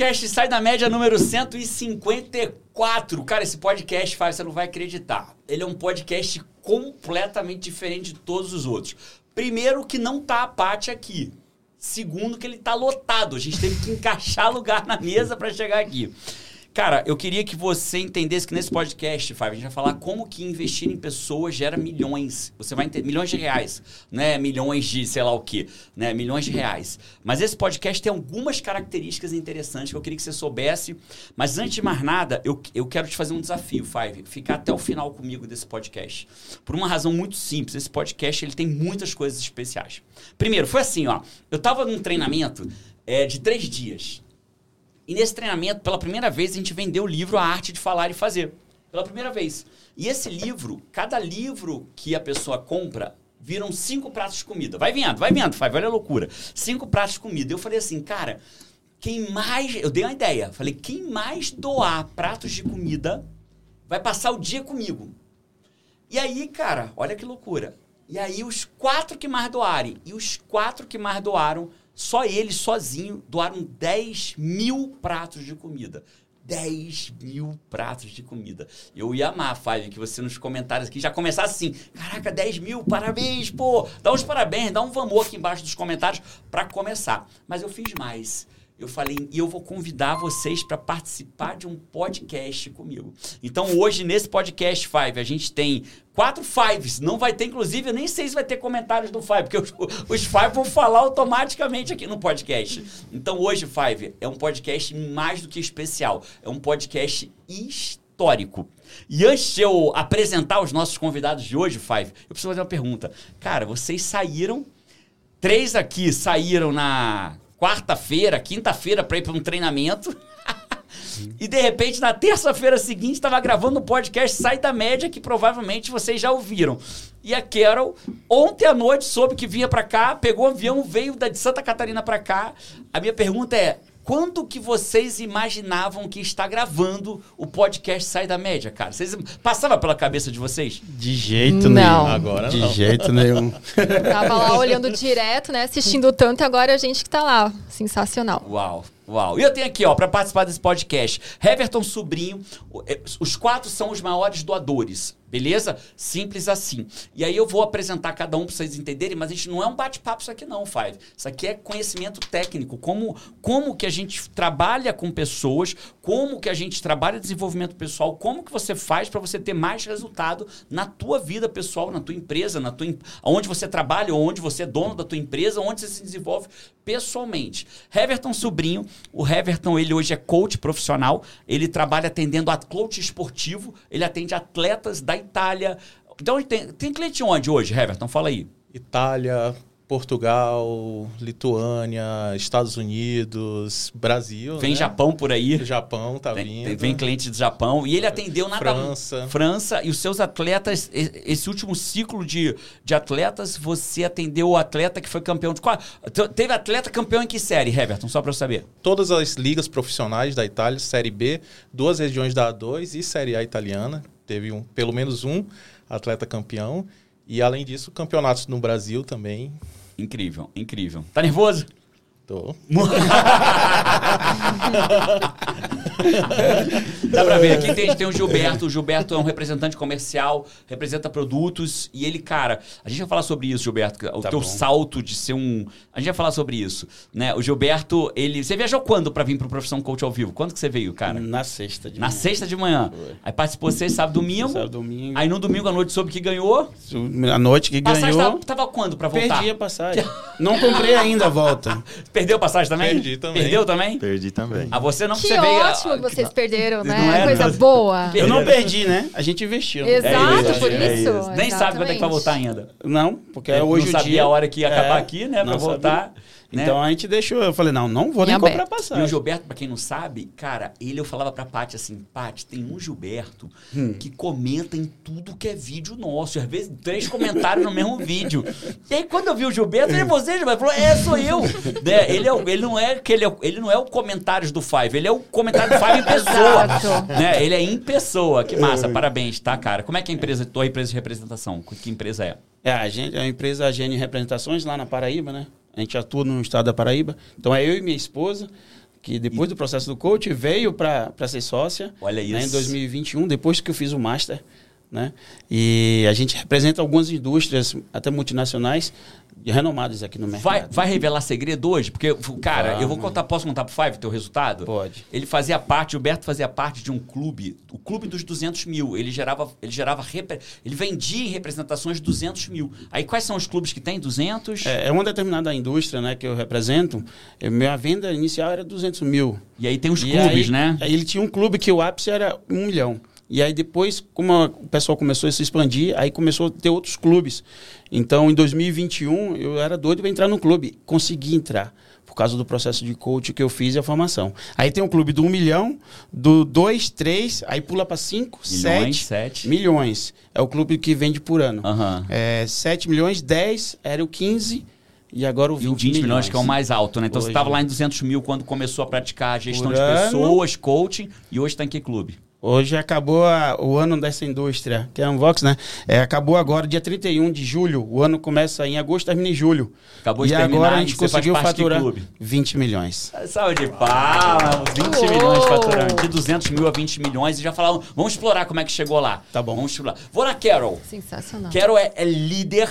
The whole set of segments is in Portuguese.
Podcast Sai da Média número 154. Cara, esse podcast, Fábio, você não vai acreditar. Ele é um podcast completamente diferente de todos os outros. Primeiro, que não tá a Paty aqui. Segundo, que ele tá lotado. A gente teve que encaixar lugar na mesa para chegar aqui. Cara, eu queria que você entendesse que nesse podcast, Fábio, a gente vai falar como que investir em pessoas gera milhões. Você vai entender milhões de reais, né? Milhões de sei lá o quê, né? Milhões de reais. Mas esse podcast tem algumas características interessantes que eu queria que você soubesse. Mas antes de mais nada, eu, eu quero te fazer um desafio, Five. Ficar até o final comigo desse podcast. Por uma razão muito simples. Esse podcast ele tem muitas coisas especiais. Primeiro, foi assim, ó. Eu tava num treinamento é, de três dias. E nesse treinamento, pela primeira vez, a gente vendeu o livro A Arte de Falar e Fazer. Pela primeira vez. E esse livro, cada livro que a pessoa compra, viram cinco pratos de comida. Vai vendo, vai vendo, vai, olha a loucura. Cinco pratos de comida. Eu falei assim, cara, quem mais. Eu dei uma ideia. Falei, quem mais doar pratos de comida vai passar o dia comigo. E aí, cara, olha que loucura. E aí, os quatro que mais doarem e os quatro que mais doaram só eles, sozinho, doaram 10 mil pratos de comida. 10 mil pratos de comida. Eu ia amar, Fábio, que você nos comentários aqui já começasse assim: caraca, 10 mil, parabéns, pô! Dá uns parabéns, dá um vamos aqui embaixo dos comentários para começar. Mas eu fiz mais eu falei, e eu vou convidar vocês para participar de um podcast comigo. Então, hoje, nesse podcast Five, a gente tem quatro Fives. Não vai ter, inclusive, eu nem sei se vai ter comentários do Five, porque os, os Five vão falar automaticamente aqui no podcast. Então, hoje, Five, é um podcast mais do que especial. É um podcast histórico. E antes de eu apresentar os nossos convidados de hoje, Five, eu preciso fazer uma pergunta. Cara, vocês saíram. Três aqui saíram na quarta-feira, quinta-feira para ir para um treinamento. e de repente, na terça-feira seguinte, estava gravando um podcast Sai da Média, que provavelmente vocês já ouviram. E a Carol, ontem à noite, soube que vinha para cá, pegou o avião, veio da de Santa Catarina para cá. A minha pergunta é: quando que vocês imaginavam que está gravando o podcast Sai da Média, cara? Vocês passava pela cabeça de vocês? De jeito não. nenhum. Agora de não. jeito nenhum. Tava lá olhando direto, né? Assistindo tanto, e agora a gente que tá lá. Sensacional. Uau. Uau. E eu tenho aqui, ó, para participar desse podcast, Heverton Sobrinho. É, os quatro são os maiores doadores. Beleza? Simples assim. E aí eu vou apresentar cada um para vocês entenderem, mas a gente não é um bate-papo isso aqui não, Five. Isso aqui é conhecimento técnico, como como que a gente trabalha com pessoas, como que a gente trabalha desenvolvimento pessoal, como que você faz para você ter mais resultado na tua vida pessoal, na tua empresa, na tua onde você trabalha, onde você é dono da tua empresa, onde você se desenvolve pessoalmente. Heverton Sobrinho, o Heverton ele hoje é coach profissional, ele trabalha atendendo a coach esportivo, ele atende atletas da Itália. Então, tem, tem cliente onde hoje, Heverton? Fala aí. Itália, Portugal, Lituânia, Estados Unidos, Brasil. Vem né? Japão por aí. Japão tá vem, vindo. Vem cliente do Japão. E ele atendeu na França. França. E os seus atletas, esse último ciclo de, de atletas, você atendeu o atleta que foi campeão de qual? Teve atleta campeão em que série, Heverton? Só para eu saber. Todas as ligas profissionais da Itália, Série B, duas regiões da A2 e Série A italiana. Teve um, pelo menos um atleta campeão. E além disso, campeonatos no Brasil também. Incrível, incrível. Tá nervoso? Tô. Dá pra ver. Aqui tem, tem o Gilberto. O Gilberto é um representante comercial, representa produtos. E ele, cara, a gente vai falar sobre isso, Gilberto. O tá teu bom. salto de ser um. A gente vai falar sobre isso. Né? O Gilberto, ele. Você viajou quando pra vir pro Profissão Coach ao vivo? Quando que você veio, cara? Na sexta de Na manhã. sexta de manhã. Foi. Aí participou você, sábado domingo. Sábado domingo. Aí no domingo à noite soube que ganhou. A noite que passagem ganhou. Tava, tava quando pra voltar? Perdi a passagem. Não comprei ainda a volta. Perdeu a passagem também? Perdi também. Perdeu também? Perdi também. A você não que você veio. ótimo que vocês perderam, Não né? é, Coisa não. boa. Eu não perdi, né? A gente investiu. Exato, É isso, por é isso. isso. Nem sabe quando é que vai voltar ainda. Não, porque Eu hoje não o sabia dia... a hora que ia acabar É, aqui, né? Pra não voltar. sabia. Né? Então a gente deixou. Eu falei, não, não vou nem Em comprar aberto. E o passagem. Gilberto, pra quem não sabe, cara, ele eu falava pra Paty assim, Paty, tem um Gilberto Hum. que comenta em tudo que é vídeo nosso. Às vezes, três comentários no mesmo vídeo. E aí, quando eu vi o Gilberto, ele é você, Gilberto? Ele falou, é, sou eu. né? ele, é, ele, não é, que ele, é, ele não é o comentários do Five, ele é o comentário do Five em pessoa. Né? Ele é em pessoa. Que massa, parabéns, tá, cara? Como é que é a empresa, tua empresa de representação? Que empresa é? É, a, gente, a empresa AGN Representações lá na Paraíba, né? A gente atua no estado da Paraíba. Então é eu e minha esposa. que depois do processo do coach veio para ser sócia. Olha né, isso. em 2021, depois que eu fiz o Master. Né? E a gente representa algumas indústrias, até multinacionais, renomadas aqui no mercado. Vai, vai revelar segredo hoje? Porque, cara, eu vou Vamos. contar, posso contar pro Five o teu resultado? Pode. Ele fazia parte, o Gilberto fazia parte de um clube, o clube dos 200 mil. Ele gerava, ele gerava, ele vendia em representações de 200 mil. Aí quais são os clubes que tem 200? É, é uma determinada indústria né, que eu represento. Minha venda inicial era 200 mil. E aí tem os E clubes, aí- né? Aí ele tinha um clube que o ápice era um milhão. E aí depois, como a- o pessoal começou a se expandir, aí começou a ter outros clubes. Então, em 2021, eu era doido para entrar no clube. Consegui entrar, por causa do processo de coach que eu fiz e a formação. Aí tem um clube do 1 milhão, do 2, 3, aí pula para 5, Milhões, 7 sete. milhões. É o clube que vende por ano. Aham. É, 7 milhões, 10, era o 15 e agora o 20, E o 20 milhões, que é o mais alto, né? Então você Hoje. estava lá em 200 mil quando começou a praticar a gestão de pessoas, coaching, e hoje está em que clube? Hoje acabou a- o ano dessa indústria, que é a Unvox, né? É, acabou agora, dia 31 de julho. O ano começa em agosto, termina em julho. Acabou e de terminar agora a e gente conseguiu faturar clube? 20 milhões. Salve de palmas, 20 Uou! milhões de faturamento, de 200 mil a 20 milhões, e já falaram, vamos explorar como é que chegou lá. Tá bom. Vamos explorar. Vou na Carol. Sensacional. Carol é, é líder,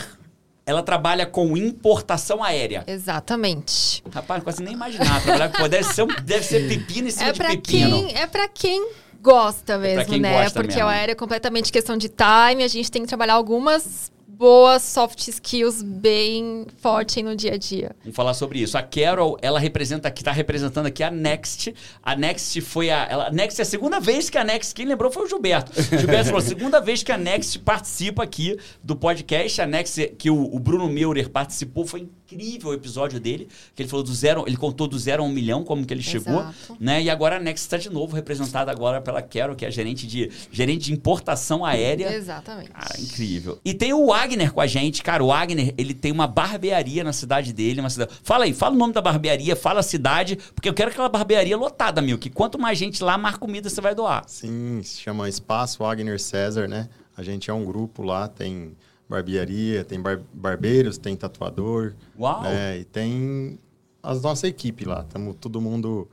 ela trabalha com importação aérea. Exatamente. Rapaz, não consigo nem imaginar. Trabalhar com deve ser, um- deve ser pepino em cima É de pra, pepino. quem, é pra quem gosta mesmo, quem né? gosta Porque mesmo. o aéreo é completamente questão de time. A gente tem que trabalhar algumas boas soft skills bem forte no dia a dia. Vamos falar sobre isso. A Carol, ela representa aqui, tá representando aqui a Next. A Next foi a. Ela, a Next é a segunda vez que a Next. Quem lembrou foi o Gilberto. O Gilberto falou: segunda vez que a Next participa aqui do podcast. A Next, que o, o Bruno Meurer participou, foi incrível o episódio dele. Que ele falou do zero, ele contou do zero a um milhão, como que ele chegou. Exato. Né? E agora a Next está de novo representada agora pela Carol, que é a gerente de, gerente de importação aérea. Exatamente. Cara, incrível. E tem o Wagner com a gente. Cara, o Wagner, ele tem uma barbearia na cidade dele. Uma cidade... Fala aí, fala o nome da barbearia, fala a cidade, porque eu quero aquela barbearia lotada, meu. Que quanto mais gente lá, mais comida você vai doar. Sim, se chama Espaço Wagner César, né? A gente é um grupo lá, tem barbearia, tem bar- barbeiros, tem tatuador, Uau! né? E tem a nossa equipe lá. Estamos todo mundo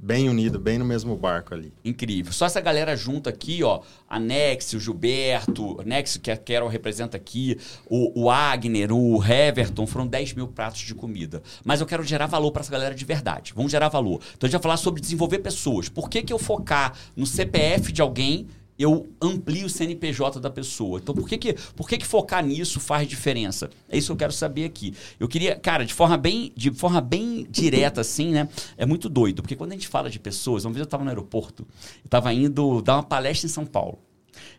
bem unido, bem no mesmo barco ali. Incrível. Só essa galera junta aqui, ó. A Nex, o Gilberto, Nex, que a Carol representa aqui, o, o Agner, o Heverton, foram 10 mil pratos de comida. Mas eu quero gerar valor para essa galera de verdade. Vamos gerar valor. Então a gente vai falar sobre desenvolver pessoas. Por que, que eu focar no CPF de alguém eu amplio o CNPJ da pessoa. Então, por que que, por que que focar nisso faz diferença? É isso que eu quero saber aqui. Eu queria, cara, de forma bem, de forma bem direta, assim, né? É muito doido, porque quando a gente fala de pessoas, uma vez eu estava no aeroporto, estava indo dar uma palestra em São Paulo.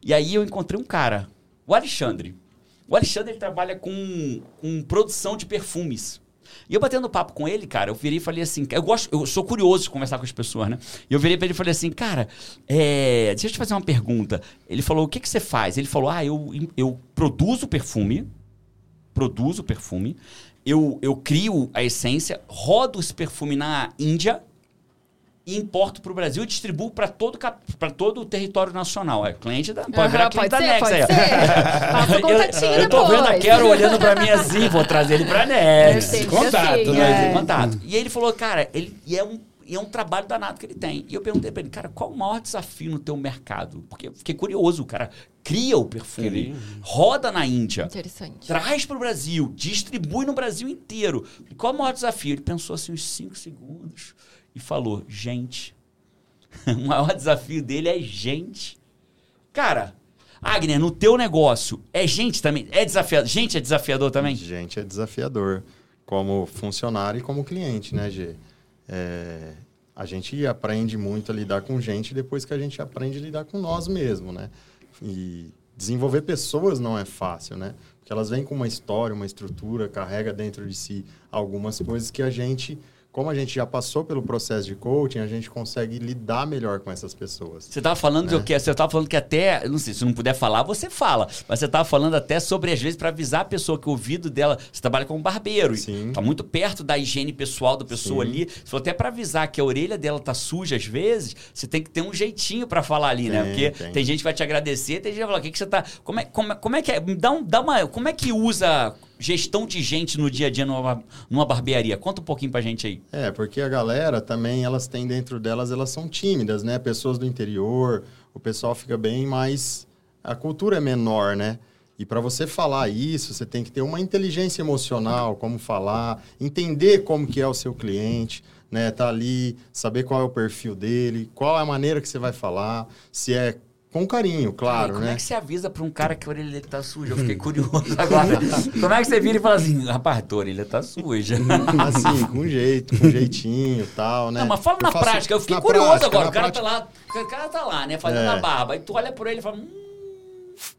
E aí eu encontrei um cara, o Alexandre. O Alexandre trabalha com, com produção de perfumes. E eu batendo papo com ele, cara, eu virei e falei assim, eu gosto, eu sou curioso de conversar com as pessoas, né? E eu virei pra ele e falei assim, cara, é, deixa eu te fazer uma pergunta. Ele falou, o que, que você faz? Ele falou, ah, eu, eu produzo perfume, produzo perfume, eu, eu crio a essência, rodo esse perfume na Índia e importo para o Brasil e distribuo para todo, pra todo o território nacional. É cliente da. Pode virar Aham, cliente pode da ser, Nex pode aí, ser. O eu, eu tô vendo a depois. Quero olhando pra mim assim, vou trazer ele pra Nex. Sempre Contato, né? é. Contato. E aí ele falou, cara, ele, e é um, e é um trabalho danado que ele tem. E eu perguntei pra ele, cara, qual o maior desafio no teu mercado? Porque eu fiquei curioso, o cara cria o perfume, Cria. roda na Índia, Interessante. traz pro Brasil, distribui no Brasil inteiro. E qual o maior desafio? Ele pensou assim uns 5 segundos e falou, gente. o maior desafio dele é gente. Cara, Agner, no teu negócio, é gente também? É desafiador? Gente é desafiador também? Gente, é desafiador. Como funcionário e como cliente, né, Gê? É, a gente aprende muito a lidar com gente depois que a gente aprende a lidar com nós mesmos, né? E desenvolver pessoas não é fácil, né? Porque elas vêm com uma história, uma estrutura, carrega dentro de si algumas coisas que a gente, como a gente já passou pelo processo de coaching, a gente consegue lidar melhor com essas pessoas. Você tava falando É. de o quê? Você tava falando que até, não sei, se não puder falar, você fala. Mas você tava falando até sobre, às vezes, para avisar a pessoa que o ouvido dela. Você trabalha como barbeiro. Sim. Tá muito perto da higiene pessoal da pessoa Sim. ali. Você falou até para avisar que a orelha dela tá suja às vezes, você tem que ter um jeitinho para falar ali, né? Tem, Porque tem. tem gente que vai te agradecer, tem gente que vai falar, o que, que você tá. Como é, como, é- como é que é? Dá, um, dá uma. Como é que usa. Gestão de gente no dia a dia numa, numa barbearia? Conta um pouquinho pra gente aí. É, porque a galera também, elas têm dentro delas, elas são tímidas, né? Pessoas do interior, o pessoal fica bem mais... A cultura é menor, né? E para você falar isso, você tem que ter uma inteligência emocional, como falar, entender como que é o seu cliente, né? Tá ali, saber qual é o perfil dele, qual é a maneira que você vai falar, se é com carinho, claro, como né? é que você avisa pra um cara que a orelha dele tá suja? Eu fiquei curioso agora. como é que você vira e fala assim, rapaz, tua orelha tá suja? assim, com jeito, com jeitinho e tal, né? Não, mas fala Eu na faço- prática. Eu fiquei curioso prática, agora. O cara, prática. tá lá, o cara tá lá, né, fazendo É. a barba. Aí tu olha por ele e fala, hum,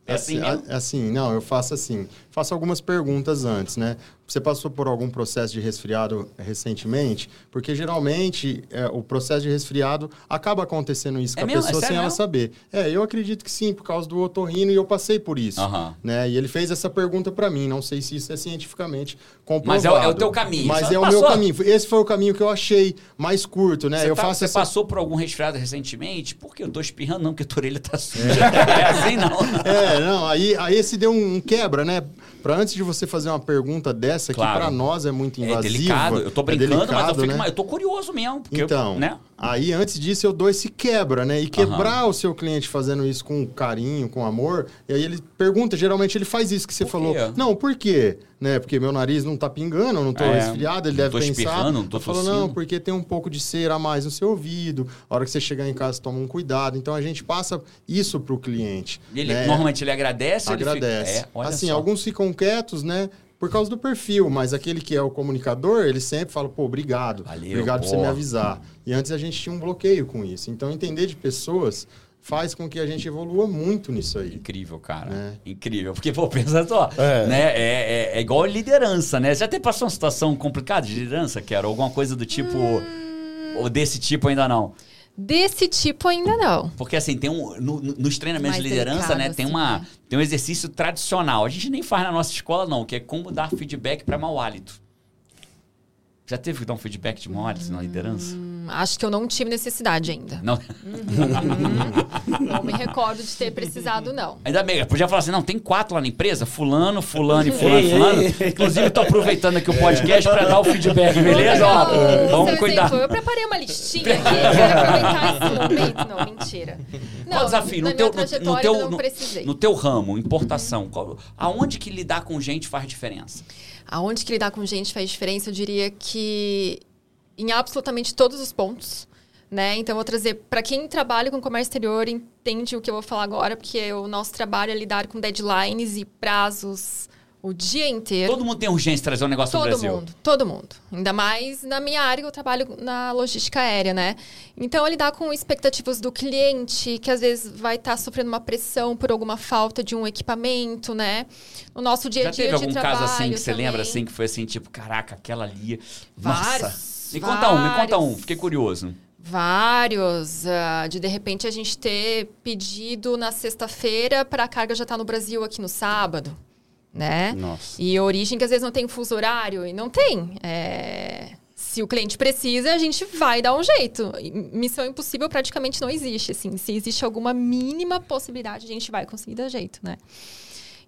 é assim mesmo? a- Assim, não, eu faço assim. Faço algumas perguntas antes, né? Você passou por algum processo de resfriado recentemente? Porque geralmente é, o processo de resfriado acaba acontecendo isso É com a? É pessoa sem sério ela saber. É, eu acredito que sim, por causa do otorrino e eu passei por isso. Né? E ele fez essa pergunta para mim. Não sei se isso é cientificamente comprovado. Mas é o- é teu caminho. Mas Você é o passou- meu caminho. Esse foi o caminho que eu achei mais curto, né? Você, eu tá- faço você essa passou por algum resfriado recentemente? Por que eu tô espirrando? Não, porque a tua orelha tá suja. É, assim, não. É, não, aí, aí esse deu um, um quebra, né? Pra antes de você fazer uma pergunta dessa, Claro. que pra nós é muito invasiva. É delicado. Eu tô é brincando, mas eu, delicado, fico, né? eu tô curioso mesmo. Porque Então, eu, né? aí antes disso eu dou esse quebra, né? E quebrar o seu cliente fazendo isso com carinho, com amor, e aí ele pergunta, geralmente ele faz isso que você falou. Não, por quê? Né? Porque meu nariz não tá pingando, eu não tô É, resfriado, ele deve tô pensar. espirrando, não tô tossindo. não, porque tem um pouco de cera a mais no seu ouvido. A hora que você chegar em casa, toma um cuidado. Então a gente passa isso pro cliente. E ele, né? normalmente ele agradece? ou ele fica- Agradece. É, olha assim, só. alguns ficam quietos, né? Por causa do perfil, mas aquele que é o comunicador, ele sempre fala, pô, obrigado. Valeu, obrigado por você me avisar. E antes a gente tinha um bloqueio com isso. Então, entender de pessoas faz com que a gente evolua muito nisso aí. Incrível, cara. É. Incrível. Porque, pô, pensa só, É. né? É, é, é igual liderança, né? Já até passou uma situação complicada de liderança, Quero? Alguma coisa do tipo... Ou desse tipo ainda não? Desse tipo ainda não. Porque assim, tem um. no- no- nos treinamentos Mais de liderança, delicado, né? Tem, assim, uma, né? tem um exercício tradicional. A gente nem faz na nossa escola, não, que é como dar feedback para mau hálito. Já teve que dar um feedback de mau hálito na liderança? Acho que eu não tive necessidade ainda. Não. Não me recordo de ter precisado, não. Ainda bem, eu podia falar assim: não, tem quatro lá na empresa, fulano, fulano e fulano, fulano. Inclusive, tô aproveitando aqui o podcast para dar o feedback, beleza? Ó, vamos cuidar. exemplo, Eu preparei uma listinha aqui, quero aproveitar esse momento. Não, mentira. Não, Qual o desafio? No teu, no, teu, eu não no- precisei. no teu ramo, importação, qual- aonde que lidar com gente faz diferença? Aonde que lidar com gente faz diferença, eu diria que em absolutamente todos os pontos. Né? Então, eu vou trazer para quem trabalha com comércio exterior, entende o que eu vou falar agora, porque o nosso trabalho é lidar com deadlines e prazos o dia inteiro. Todo mundo tem urgência de trazer um negócio Todo do Brasil. mundo, todo mundo. Ainda mais na minha área, que eu trabalho na logística aérea, né? Então, é lidar com expectativas do cliente, que às vezes vai estar sofrendo uma pressão por alguma falta de um equipamento, né? No nosso dia a Já dia teve de algum caso assim que você também. lembra assim que foi assim, tipo, caraca, aquela ali. Vários, Nossa. Me conta um, me conta um, vários. fiquei curioso. Vários. ah, de de repente a gente ter pedido na sexta-feira para a carga já estar no Brasil aqui no sábado, né? Nossa. E origem que às vezes não tem fuso horário e não tem. É, Se o cliente precisa, a gente vai dar um jeito. Missão impossível praticamente não existe. Assim, se existe alguma mínima possibilidade, a gente vai conseguir dar jeito, né?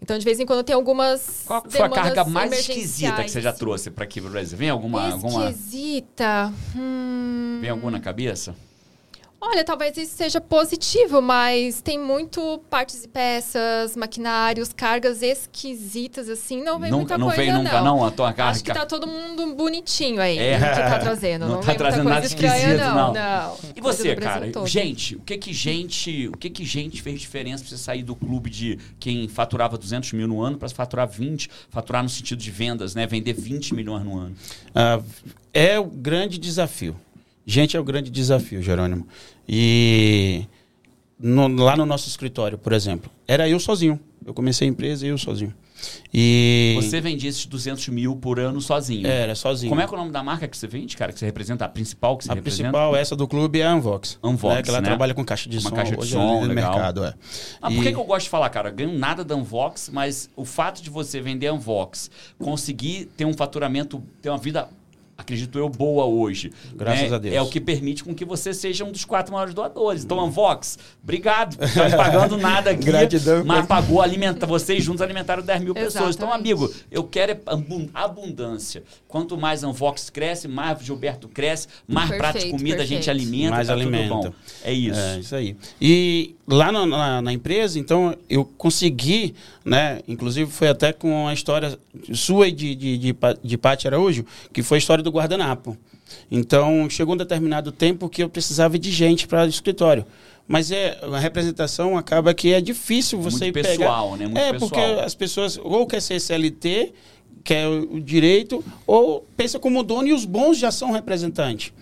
Então, de vez em quando tem algumas. Qual foi a carga mais esquisita que você já trouxe para aqui pro Brasil? Vem alguma, alguma, Esquisita. Hum... vem alguma na cabeça? Olha, talvez isso seja positivo, mas tem muito partes e peças, maquinários, cargas esquisitas, assim. Não vem Nunca, muita não coisa, veio nunca não a tua carga. Acho que tá todo mundo bonitinho aí É. que tá trazendo. Não Não, tá vem muita trazendo coisa nada estranha, esquisito, não. não. não. E Coisa você, cara? todo. Gente, o que que gente, o que que gente fez diferença pra você sair do clube de quem faturava 200 mil no ano para faturar 20, faturar no sentido de vendas, né? Vender 20 milhões no ano. Ah, é o grande desafio. Gente, é o grande desafio, Jerônimo. E no- lá no nosso escritório, por exemplo, era eu sozinho. Eu comecei a empresa eu sozinho. E Você vendia esses 200 mil por ano sozinho. era sozinho. Como é que é o nome da marca que você vende, cara? Que você representa? A principal que você a representa? principal, essa do clube, é a Unvox. Unvox, né? Que ela né? trabalha com caixa de Uma som. caixa de som, é legal. mercado, é. Ah, por que, que eu gosto de falar, cara? Eu ganho nada da Unvox, mas o fato de você vender a Unvox, conseguir ter um faturamento, ter uma vida acredito eu, boa hoje. Graças né? a Deus. É o que permite com que você seja um dos quatro maiores doadores. Então, Anvox, obrigado. Não tá me pagando nada aqui. Gratidão. Mas pagou, alimenta, vocês juntos alimentaram 10 mil pessoas. Então, Exatamente. amigo, eu quero é abun- abundância. Quanto mais Anvox cresce, mais Gilberto cresce, mais prato de Perfeito, comida a gente perfeito. alimenta. Mais tá tudo alimenta. bom. É isso. É, isso aí. E lá na, na- na empresa, então, eu consegui, né? Inclusive foi até com a história sua e de, de, de, de Araújo, que foi a história do guardanapo. Então, chegou um determinado tempo que eu precisava de gente para o escritório. Mas é, a representação acaba que é difícil você Muito pegar... pessoal, né? Muito é, pessoal. porque as pessoas ou quer ser CLT, quer o o direito, ou pensa como dono e os bons já são representantes.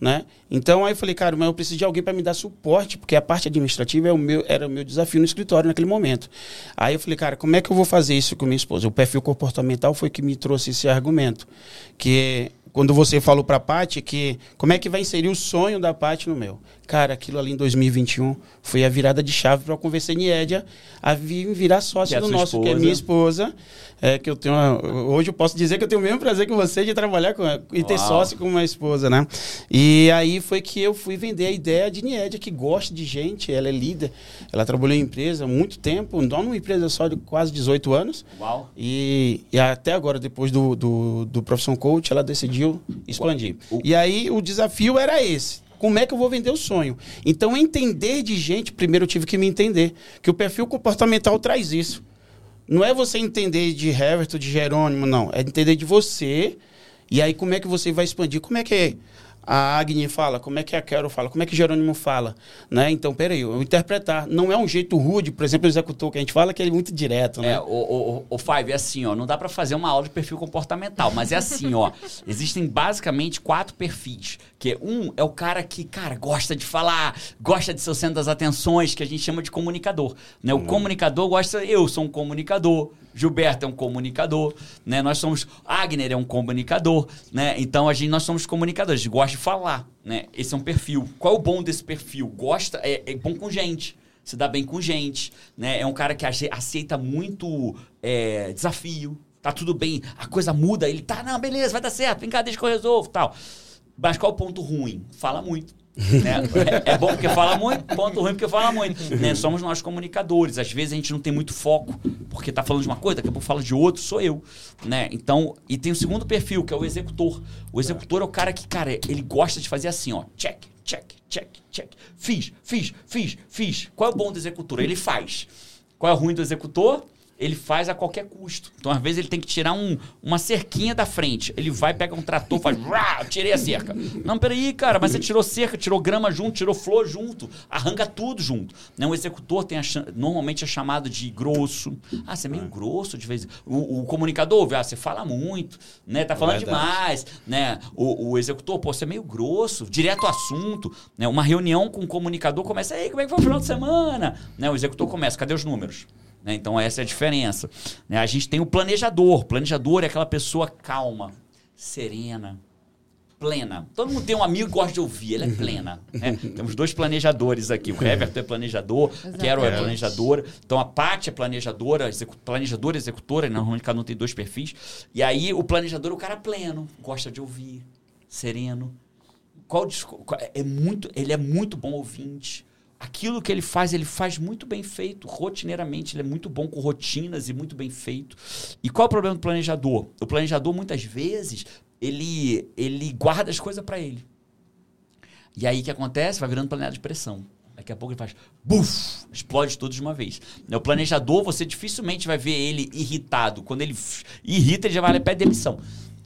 Né? Então aí eu falei, cara, mas eu preciso de alguém para me dar suporte, porque a parte administrativa é o meu, era o meu desafio no escritório naquele momento. Aí eu falei, cara, como é que eu vou fazer isso com minha esposa? O perfil comportamental foi que me trouxe esse argumento, que quando você falou para a Paty que como é que vai inserir o sonho da Paty no meu. Cara, aquilo ali em 2021 foi a virada de chave para eu convencer Niédia a vir virar sócio é do nosso, que é esposa. minha esposa. É, que eu tenho uma- hoje eu posso dizer que eu tenho o mesmo prazer que você de trabalhar com e ter Uau. sócio com uma esposa, né? E aí foi que eu fui vender a ideia de Niédia, que gosta de gente, ela é líder, ela trabalhou em empresa há muito tempo, não numa empresa só de quase 18 anos. Uau. E, e até agora, depois do, do, do Profissão Coach, ela decidiu expandir. O- E aí o desafio era esse. Como é que eu vou vender o sonho? Então, entender de gente, primeiro eu tive que me entender. Que o perfil comportamental traz isso. Não é você entender de Heverton, de Jerônimo, não. É entender de você. E aí, como é que você vai expandir? Como é que a Agni fala? Como é que a Carol fala? Como é que Jerônimo fala? Né? Então, peraí, eu interpretar. Não é um jeito rude, por exemplo, o executor que a gente fala, que é muito direto, né? É, o, o, o Five, é assim, ó, não dá pra fazer uma aula de perfil comportamental, mas é assim, ó, existem basicamente quatro perfis, que é, um é o cara que, cara, gosta de falar, gosta de ser o centro das atenções, que a gente chama de comunicador, né? O comunicador gosta, eu sou um comunicador, Gilberto é um comunicador, né? Nós somos, Agner é um comunicador, né? Então a gente, nós somos comunicadores, a gente gosta de falar, né? Esse é um perfil. Qual é o bom desse perfil? Gosta, é, é bom com gente se dá bem com gente, né? É um cara que ace- aceita muito é, desafio. Tá tudo bem, a coisa muda, ele tá, não, beleza, vai dar certo, vem cá, deixa que eu resolvo, tal. Mas qual é o ponto ruim? Fala muito. Né? É é bom porque fala muito, ponto ruim porque fala muito. né? Somos nós comunicadores. Às vezes a gente não tem muito foco, porque tá falando de uma coisa, daqui a pouco fala de outro, sou eu. Né? Então, e tem o segundo perfil, que é o executor. O executor é o cara que, cara, ele gosta de fazer assim, ó, check, check, check, check. Fiz, fiz, fiz, fiz. Qual é o bom do executor? Ele faz. Qual é o ruim do executor? Ele faz a qualquer custo. Então, às vezes, ele tem que tirar um- uma cerquinha da frente. Ele vai, pega um trator, faz. "Rá, tirei a cerca. Não, peraí, cara, mas você tirou cerca, tirou grama junto, tirou flor junto, arranca tudo junto. Né? O executor tem a normalmente é chamado de grosso. Ah, você é meio grosso de vez em o, o comunicador, ah, você fala muito, né? Tá falando Verdade. demais, né? O, o executor, pô, você é meio grosso, direto ao assunto, né? Uma reunião com o comunicador começa, aí, como é que foi o final de semana? Né? O executor começa, cadê os números? Né? Então essa é a diferença. Né? A gente tem o planejador. Planejador é aquela pessoa calma, serena, plena. Todo mundo tem um amigo que gosta de ouvir, ela é plena. né? Temos dois planejadores aqui. O Everton é planejador, a Carol é Exatamente. planejadora. Então a Paty é planejadora, execu planejadora e executora. Normalmente cada um tem dois perfis. E aí o planejador é o cara pleno, gosta de ouvir, sereno. Qual- é muito, ele é muito bom ouvinte. Aquilo que ele faz, ele faz muito bem feito, rotineiramente. Ele é muito bom com rotinas e muito bem feito. E qual é o problema do planejador? O planejador, muitas vezes, ele, ele guarda as coisas para ele. E aí o que acontece? Vai virando panela de pressão. Daqui a pouco ele faz, buf, explode tudo de uma vez. Né, O planejador, você dificilmente vai ver ele irritado. Quando ele irrita, ele já vai lá e pede demissão.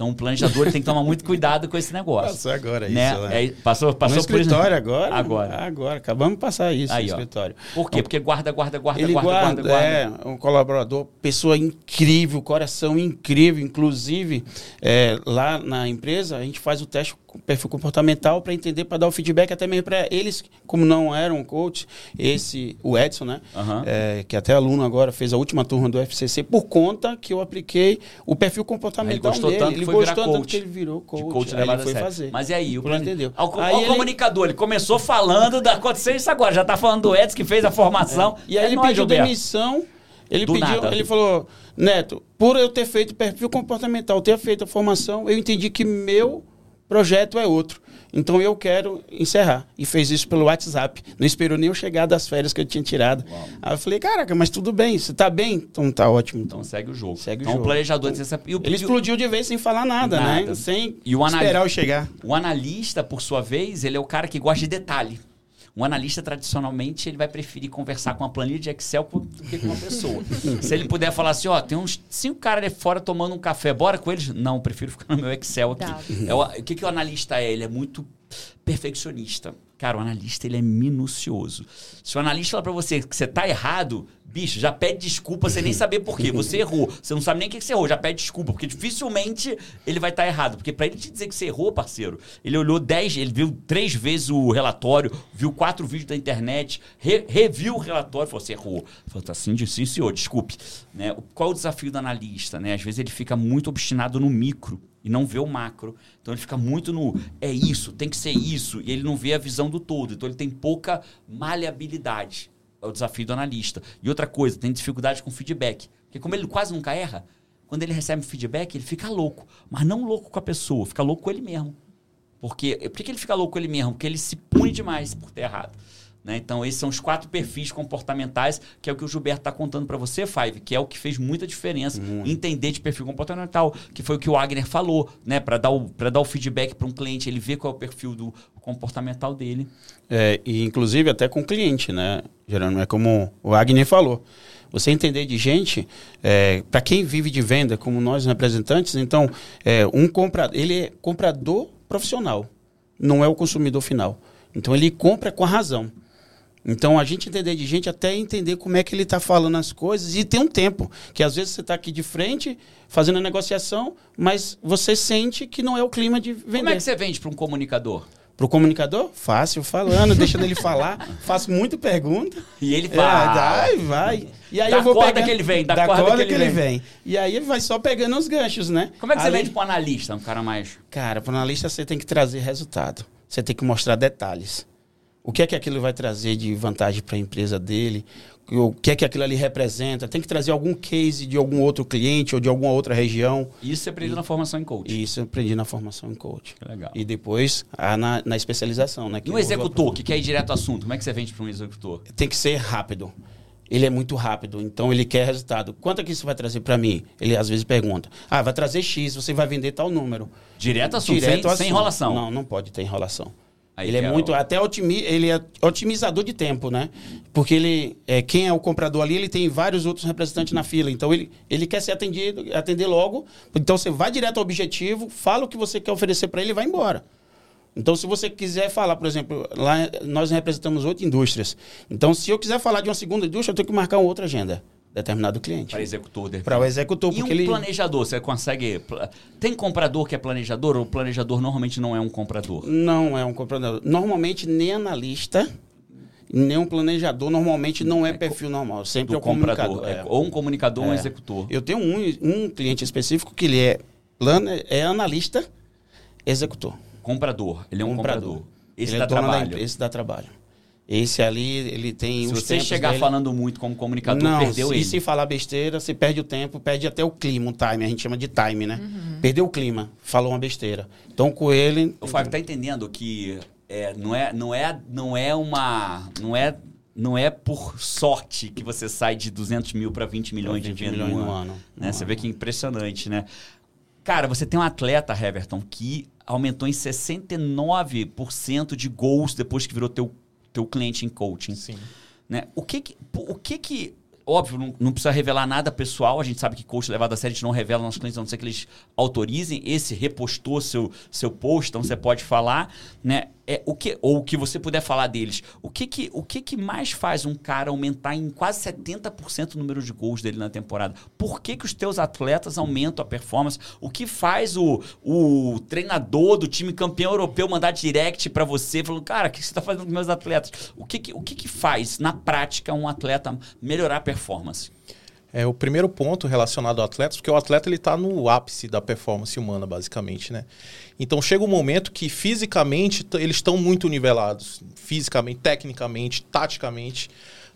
Então o planejador tem que tomar muito cuidado com esse negócio. Passou agora isso, né? né? É, passou passou no por escritório agora? Agora. Agora. Acabamos de passar isso Aí, no ó. escritório. Por quê? Porque guarda, guarda, guarda, Ele guarda, guarda, guarda, é, um colaborador, pessoa incrível, coração incrível. Inclusive, é, lá na empresa, a gente faz o teste com perfil comportamental para entender, para dar o feedback até mesmo para eles, como não eram coach, esse, o Edson, né? Aham. É, que até aluno agora fez a última turma do FCC, por conta que eu apliquei o perfil comportamental Ele gostou dele. tanto que ele gostou tanto coach. que ele virou coach. de coach aí ele foi sério. fazer. Mas e aí? O entendeu. Ao, Aí ao ele- comunicador, ele começou falando, da, aconteceu isso agora, já tá falando do Edson que fez a formação. E aí É ele nóis, pediu Gilberto. demissão. Ele Do pediu, nada. ele falou, Neto, por eu ter feito perfil comportamental, ter feito a formação, eu entendi que meu projeto é outro. Então eu quero encerrar. E fez isso pelo WhatsApp. Não esperou nem eu chegar das férias que eu tinha tirado. Uau. Aí eu falei, caraca, mas tudo bem, você tá bem? Então tá ótimo. Então. Então segue o jogo. Segue o então jogo. o planejador... você sabe- e o- Ele explodiu de vez sem falar nada, Nada. né? Sem E o anali- esperar eu chegar. O analista, por sua vez, ele é o cara que gosta de detalhe. Um analista, tradicionalmente, ele vai preferir conversar com uma planilha de Excel do que com uma pessoa. Se ele puder falar assim, ó, tem uns cinco caras ali fora tomando um café, bora com eles? Não, prefiro ficar no meu Excel aqui. Dado. É o, o que, que o analista é? Ele é muito perfeccionista. Cara, o analista, ele é minucioso. Se o analista fala pra você que você tá errado, bicho, já pede desculpa sem nem saber por quê. Você errou. Você não sabe nem o que você errou, já pede desculpa, porque dificilmente ele vai estar errado. Porque pra ele te dizer que você errou, parceiro, ele olhou dez, ele viu três vezes o relatório, viu quatro vídeos da internet, re- reviu o relatório e falou, você errou. Falou, tá sim, sim, senhor, desculpe. Né? Qual é o desafio do analista? Né? Às vezes ele fica muito obstinado no micro e não vê o macro. Então ele fica muito no é isso, tem que ser isso, e ele não vê a visão do todo. Então ele tem pouca maleabilidade. É o desafio do analista. E outra coisa, tem dificuldade com feedback. Porque como ele quase nunca erra, quando ele recebe feedback, ele fica louco. Mas não louco com a pessoa, fica louco com ele mesmo. Porque, por que ele fica louco com ele mesmo? Porque ele se pune demais por ter errado. Né? Então, esses são os quatro perfis comportamentais, que é o que o Gilberto está contando para você, Five, que é o que fez muita diferença. Entender de perfil comportamental, que foi o que o Wagner falou, né? Para dar, o- dar o feedback para um cliente, ele vê qual é o perfil do comportamental dele. É, e inclusive até com o cliente, né, Gerônimo? É como o Agner falou. Você entender de gente, para quem vive de venda, como nós representantes, então, é, um compra, ele é comprador profissional, não é o consumidor final. Então, ele compra com a razão. Então, a gente entender de gente até entender como é que ele está falando as coisas e tem um tempo. Que às vezes você está aqui de frente, fazendo a negociação, mas você sente que não é o clima de vender. Como é que você vende para um comunicador? Pro comunicador, fácil, falando, deixando ele falar, faço muita pergunta. E ele É, vai. vai, vai. E aí Da eu vou corda pegando- que ele vem, da da corda corda, que que, ele ele vem. E aí vai só pegando os ganchos, né? Como é que você Além- vende para um analista, um cara mais. Cara, para analista você tem que trazer resultado. Você tem que mostrar detalhes. O que é que aquilo vai trazer de vantagem para a empresa dele? O que é que aquilo ali representa? Tem que trazer algum case de algum outro cliente ou de alguma outra região. Isso você aprendeu na formação em coach. Isso eu aprendi na formação em coach. Que legal. E depois a- na, na especialização, né? que E um executor, que quer ir direto ao assunto, como é que você vende para um executor? tem que ser rápido. Ele é muito rápido, então ele quer resultado. Quanto é que isso vai trazer para mim? Ele às vezes pergunta: Ah, vai trazer X, você vai vender tal número. Direto ao assunto, Direto sem, ao sem assunto. enrolação. Não, não pode ter enrolação. Aí ele é é muito, o- até otimi, ele é otimizador de tempo, né? Porque ele, é, quem é o comprador ali, ele tem vários outros representantes na fila. Então ele, ele quer ser atendido, atender logo. Então você vai direto ao objetivo, fala o que você quer oferecer para ele e vai embora. Então, se você quiser falar, por exemplo, lá nós representamos oito indústrias. Então, se eu quiser falar de uma segunda indústria, eu tenho que marcar uma outra agenda, determinado cliente. Para executor. Para o executor, E um ele. planejador, você consegue. Tem comprador que é planejador ou o planejador normalmente não é um comprador? Não é um comprador. Normalmente, nem analista, nem um planejador, normalmente não é perfil normal. Sempre Do é o comprador. É, é. Ou um comunicador ou um É. executor. Eu tenho um, um cliente específico que ele é, plane, é analista, executor. Comprador. Ele é um comprador. Esse ele dá é da trabalho. empresa, Esse dá trabalho. Esse ali, ele tem Se você chegar dele. falando muito como comunicador, não, perdeu se, ele. se falar besteira, você perde o tempo, perde até o clima, o time, a gente chama de time, né? Uhum. Perdeu o clima, falou uma besteira. Então, com ele... O Fábio tá entendendo que é, não, é, não, é, não é uma. Não é, não é por sorte que você sai de 200 mil para 20 milhões de 20 vendas milhões no no ano. ano. né? No Você ano. vê que é impressionante, né? Cara, você tem um atleta, Heverton, que aumentou em 69% de gols depois que virou teu, teu cliente em coaching. Sim. Né? O que que, o que que óbvio, não, não precisa revelar nada pessoal, a gente sabe que coach levado a sério, a gente não revela nossos clientes, a não ser que eles autorizem, esse repostou seu, seu post, então você pode falar, né? É, o que, ou o que você puder falar deles. O que que, o que que mais faz um cara aumentar em quase 70% o número de gols dele na temporada? Por que que os teus atletas aumentam a performance? O que faz o, o treinador do time campeão europeu mandar direct para você, falando, cara, o que você tá fazendo com meus atletas? O que que, o que que faz, na prática, um atleta melhorar a performance? É o primeiro ponto relacionado ao atleta, porque o atleta ele está no ápice da performance humana, basicamente, né? Então chega um momento que fisicamente eles estão muito nivelados, fisicamente, tecnicamente, taticamente,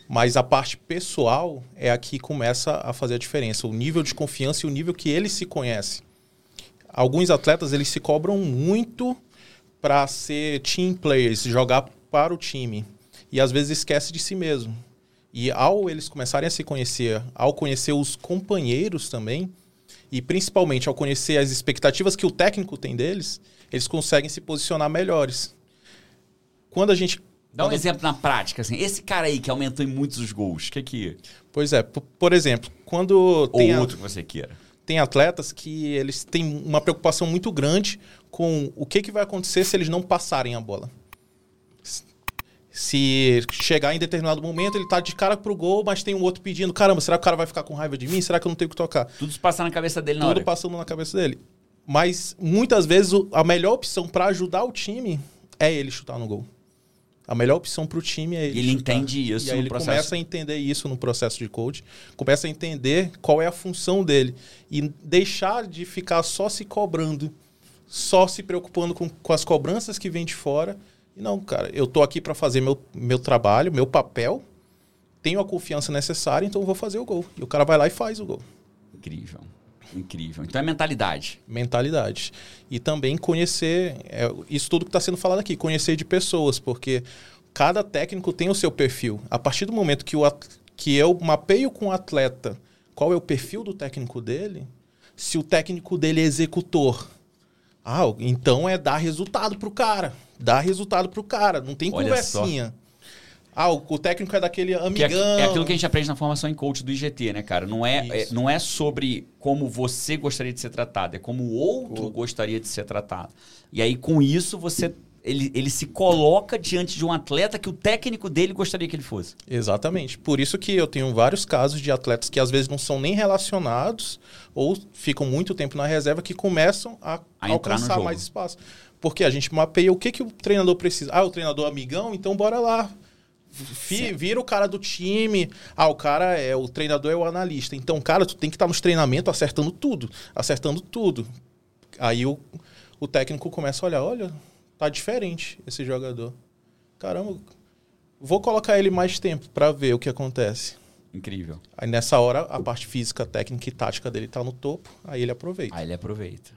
mas a parte pessoal é a que começa a fazer a diferença, o nível de confiança e o nível que ele se conhece. Alguns atletas eles se cobram muito para ser team players, jogar para o time. E às vezes esquece de si mesmo. E ao eles começarem a se conhecer, ao conhecer os companheiros também, e principalmente ao conhecer as expectativas que o técnico tem deles, eles conseguem se posicionar melhores. Quando a gente. Dá um quando- exemplo na prática, assim. Esse cara aí que aumentou em muitos os gols, o que que... Pois é, por exemplo, quando Ou tem, a- outro que você queira. tem atletas que eles têm uma preocupação muito grande com o que, que vai acontecer se eles não passarem a bola. Se chegar em determinado momento, ele tá de cara pro gol, mas tem um outro pedindo: caramba, será que o cara vai ficar com raiva de mim? Será que eu não tenho que tocar? Tudo se passa na cabeça dele na Tudo hora. passando na cabeça dele. Mas muitas vezes a melhor opção para ajudar o time é ele chutar no gol. A melhor opção para o time é ele. E ele chutar. entende isso E aí ele processo. começa a entender isso no processo de coach, começa a entender qual é a função dele e deixar de ficar só se cobrando, só se preocupando com, com as cobranças que vêm de fora. E não, cara, eu tô aqui para fazer meu, meu trabalho, meu papel, tenho a confiança necessária, então vou fazer o gol. E o cara vai lá e faz o gol. Incrível. Incrível. Então é mentalidade. mentalidade. E também conhecer, é, isso tudo que está sendo falado aqui, conhecer de pessoas, porque cada técnico tem o seu perfil. A partir do momento que, o, que eu mapeio com o atleta qual é o perfil do técnico dele, se o técnico dele é executor, ah, então é dar resultado pro cara. Dar resultado pro cara. Não tem Olha conversinha. Ah, o, o técnico é daquele Que é, amigão. é aquilo que a gente aprende na formação em coach do IGT, né, cara? Não é, é- não é sobre como você gostaria de ser tratado, é como o outro gostaria de ser tratado. E aí, com isso, você. Ele, ele se coloca diante de um atleta que o técnico dele gostaria que ele fosse. Exatamente. Por isso que eu tenho vários casos de atletas que às vezes não são nem relacionados ou ficam muito tempo na reserva que começam a, A alcançar mais espaço. Porque a gente mapeia o que, que o treinador precisa. Ah, o treinador amigão, então bora lá. Fi- vira o cara do time. Ah, o cara é o treinador é o analista. Então, cara, tu tem que estar nos treinamentos acertando tudo, acertando tudo. Aí o, o técnico começa a olhar, olha, tá diferente esse jogador. Caramba, vou colocar ele mais tempo pra ver o que acontece. Incrível. Aí nessa hora a parte física, técnica e tática dele tá no topo, aí ele aproveita. Aí ele aproveita.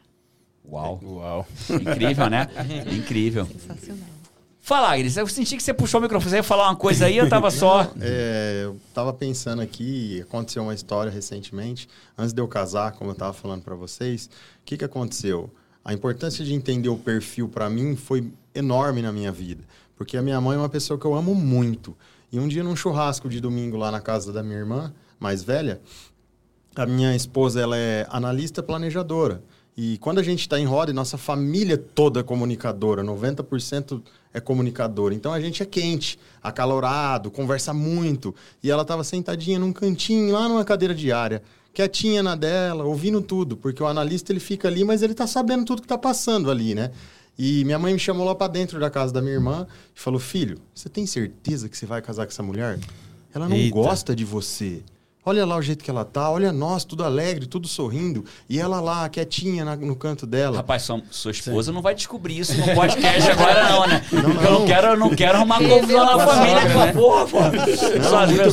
Uau. Uau. Incrível, né? Incrível. Sensacional. Fala, Agnes. Eu senti que você puxou o microfone. Você ia falar uma coisa aí, eu tava só. É, eu tava pensando aqui, aconteceu uma história recentemente, antes de eu casar, como eu tava falando para vocês, o que que aconteceu? A importância de entender o perfil para mim foi enorme na minha vida, porque a minha mãe é uma pessoa que eu amo muito. E um dia num churrasco de domingo lá na casa da minha irmã, mais velha, a minha esposa ela é analista planejadora. E quando a gente está em roda, nossa família toda é comunicadora, 90% é comunicadora. Então a gente é quente, acalorado, conversa muito. E ela estava sentadinha num cantinho, lá numa cadeira de área, quietinha na dela, ouvindo tudo, porque o analista ele fica ali, mas ele está sabendo tudo que está passando ali, né? E minha mãe me chamou lá para dentro da casa da minha irmã e falou: Filho, você tem certeza que você vai casar com essa mulher? Ela não Eita. gosta de você. Olha lá o jeito que ela tá, olha nós, tudo alegre, tudo sorrindo. E ela lá, quietinha na- no canto dela. Rapaz, sua, sua esposa não vai descobrir isso no podcast agora, não, né? Não, Porque Eu não não. quero, eu não quero arrumar confusão na família. né? Porra, porra.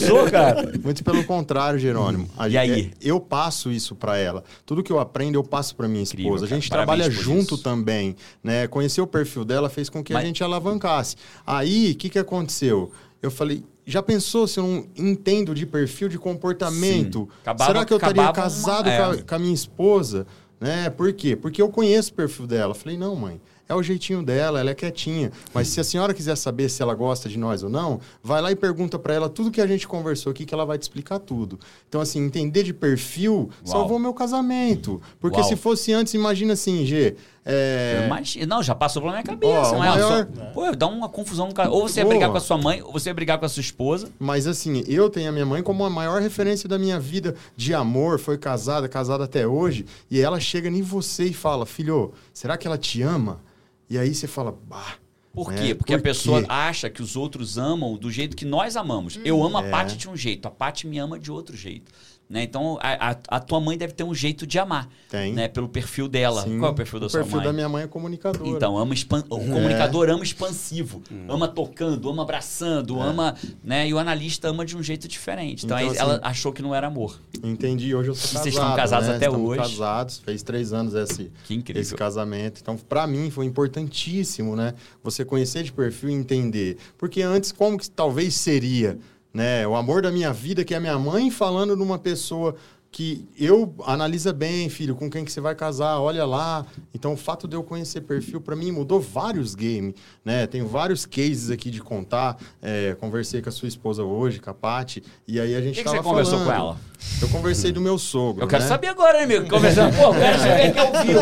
Só cara. Muito pelo contrário, Jerônimo. A E gente- aí? Eu passo isso pra ela. Tudo que eu aprendo, eu passo pra minha Incrível, esposa. cara. a gente Parabéns trabalha junto isso. também, né? Conhecer o perfil dela fez com que Mas- a gente alavancasse. Aí, o que que aconteceu? Eu falei, já pensou se eu não entendo de perfil, de comportamento? Acabava- Será que eu estaria acabava uma- casado é. com, a, minha esposa? Né? Por quê? Porque eu conheço o perfil dela. Falei, não, mãe, é o jeitinho dela, ela é quietinha. Mas se a senhora quiser saber se ela gosta de nós ou não, vai lá e pergunta pra ela tudo que a gente conversou aqui, que ela vai te explicar tudo. Então, assim, entender de perfil salvou meu casamento. Porque Uau. se fosse antes, imagina assim, G. é, Mas, não, já passou pela minha cabeça. Ó, não o é? maior- Só- pô, dá uma confusão no cara. Ou você ia brigar com a sua mãe, ou você ia brigar com a sua esposa. Mas assim, eu tenho a minha mãe como a maior referência da minha vida de amor, foi casada, casada até hoje, e ela chega em você e fala: "Filho, será que ela te ama?" E aí você fala: "Bah, Por É, quê? Porque por a pessoa quê? acha que os outros amam do jeito que nós amamos. Eu amo a É. Paty de um jeito, a Paty me ama de outro jeito. Né? Então, a, a, a tua mãe deve ter um jeito de amar. Tem. Né? Pelo perfil dela. Sim. Qual é o perfil da o sua perfil mãe? da minha mãe é comunicadora. Então, ama expan... o comunicador ama expansivo, ama tocando, ama abraçando, ama, né? E o analista ama de um jeito diferente. Então, Então, aí assim, ela achou que não era amor. Entendi. Hoje eu sou E casado. vocês estão casados né? até Estamos hoje. casados. Fez três anos esse, Que incrível. esse casamento. Então, para mim, foi importantíssimo, né? Você conhecer de perfil e entender. Porque antes, como que talvez seria, né? O amor da minha vida, que é minha mãe falando numa pessoa que eu analisa bem, filho, com quem que você vai casar, olha lá. Então, o fato de eu conhecer perfil, para mim, mudou vários games, né? Tenho vários cases aqui de contar. É, conversei com a sua esposa hoje, com a Paty, e aí a gente que, que tava você conversou falando. com ela? Eu conversei do meu sogro, Eu quero né? saber agora, né, amigo? Conversando, pô, o cara chega aqui ao vivo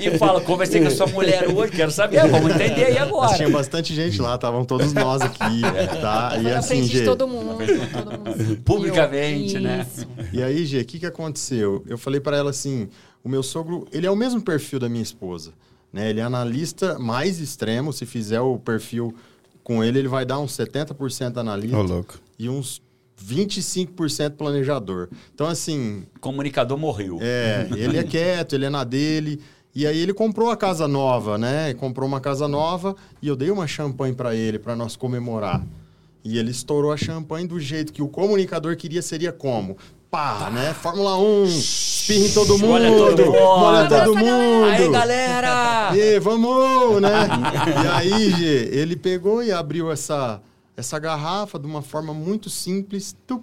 e fala, conversei com a sua mulher hoje, quero saber, vamos entender aí Mas agora. tinha bastante gente lá, estavam todos nós aqui, tá? Foi E assim, Gê, todo mundo. todo mundo. Publicamente, né? Isso. e aí, Gê, o que que aconteceu? Eu falei pra ela assim, o meu sogro, ele é o mesmo perfil da minha esposa, né? Ele é analista mais extremo, se fizer o perfil com ele, ele vai dar uns 70% analista louco. e uns 25% planejador. Então, assim, Comunicador morreu. É, ele é quieto, ele é na dele. E aí ele comprou a casa nova, né? Comprou uma casa nova e eu dei uma champanhe para ele para nós comemorar. E ele estourou a champanhe do jeito que o comunicador queria seria como? Pá, né? Fórmula 1, espirra em todo mundo, Molha todo mundo. molha todo mundo. Aí, galera! E vamos, né? e aí, Gê, ele pegou e abriu essa, essa garrafa de uma forma muito simples. tup.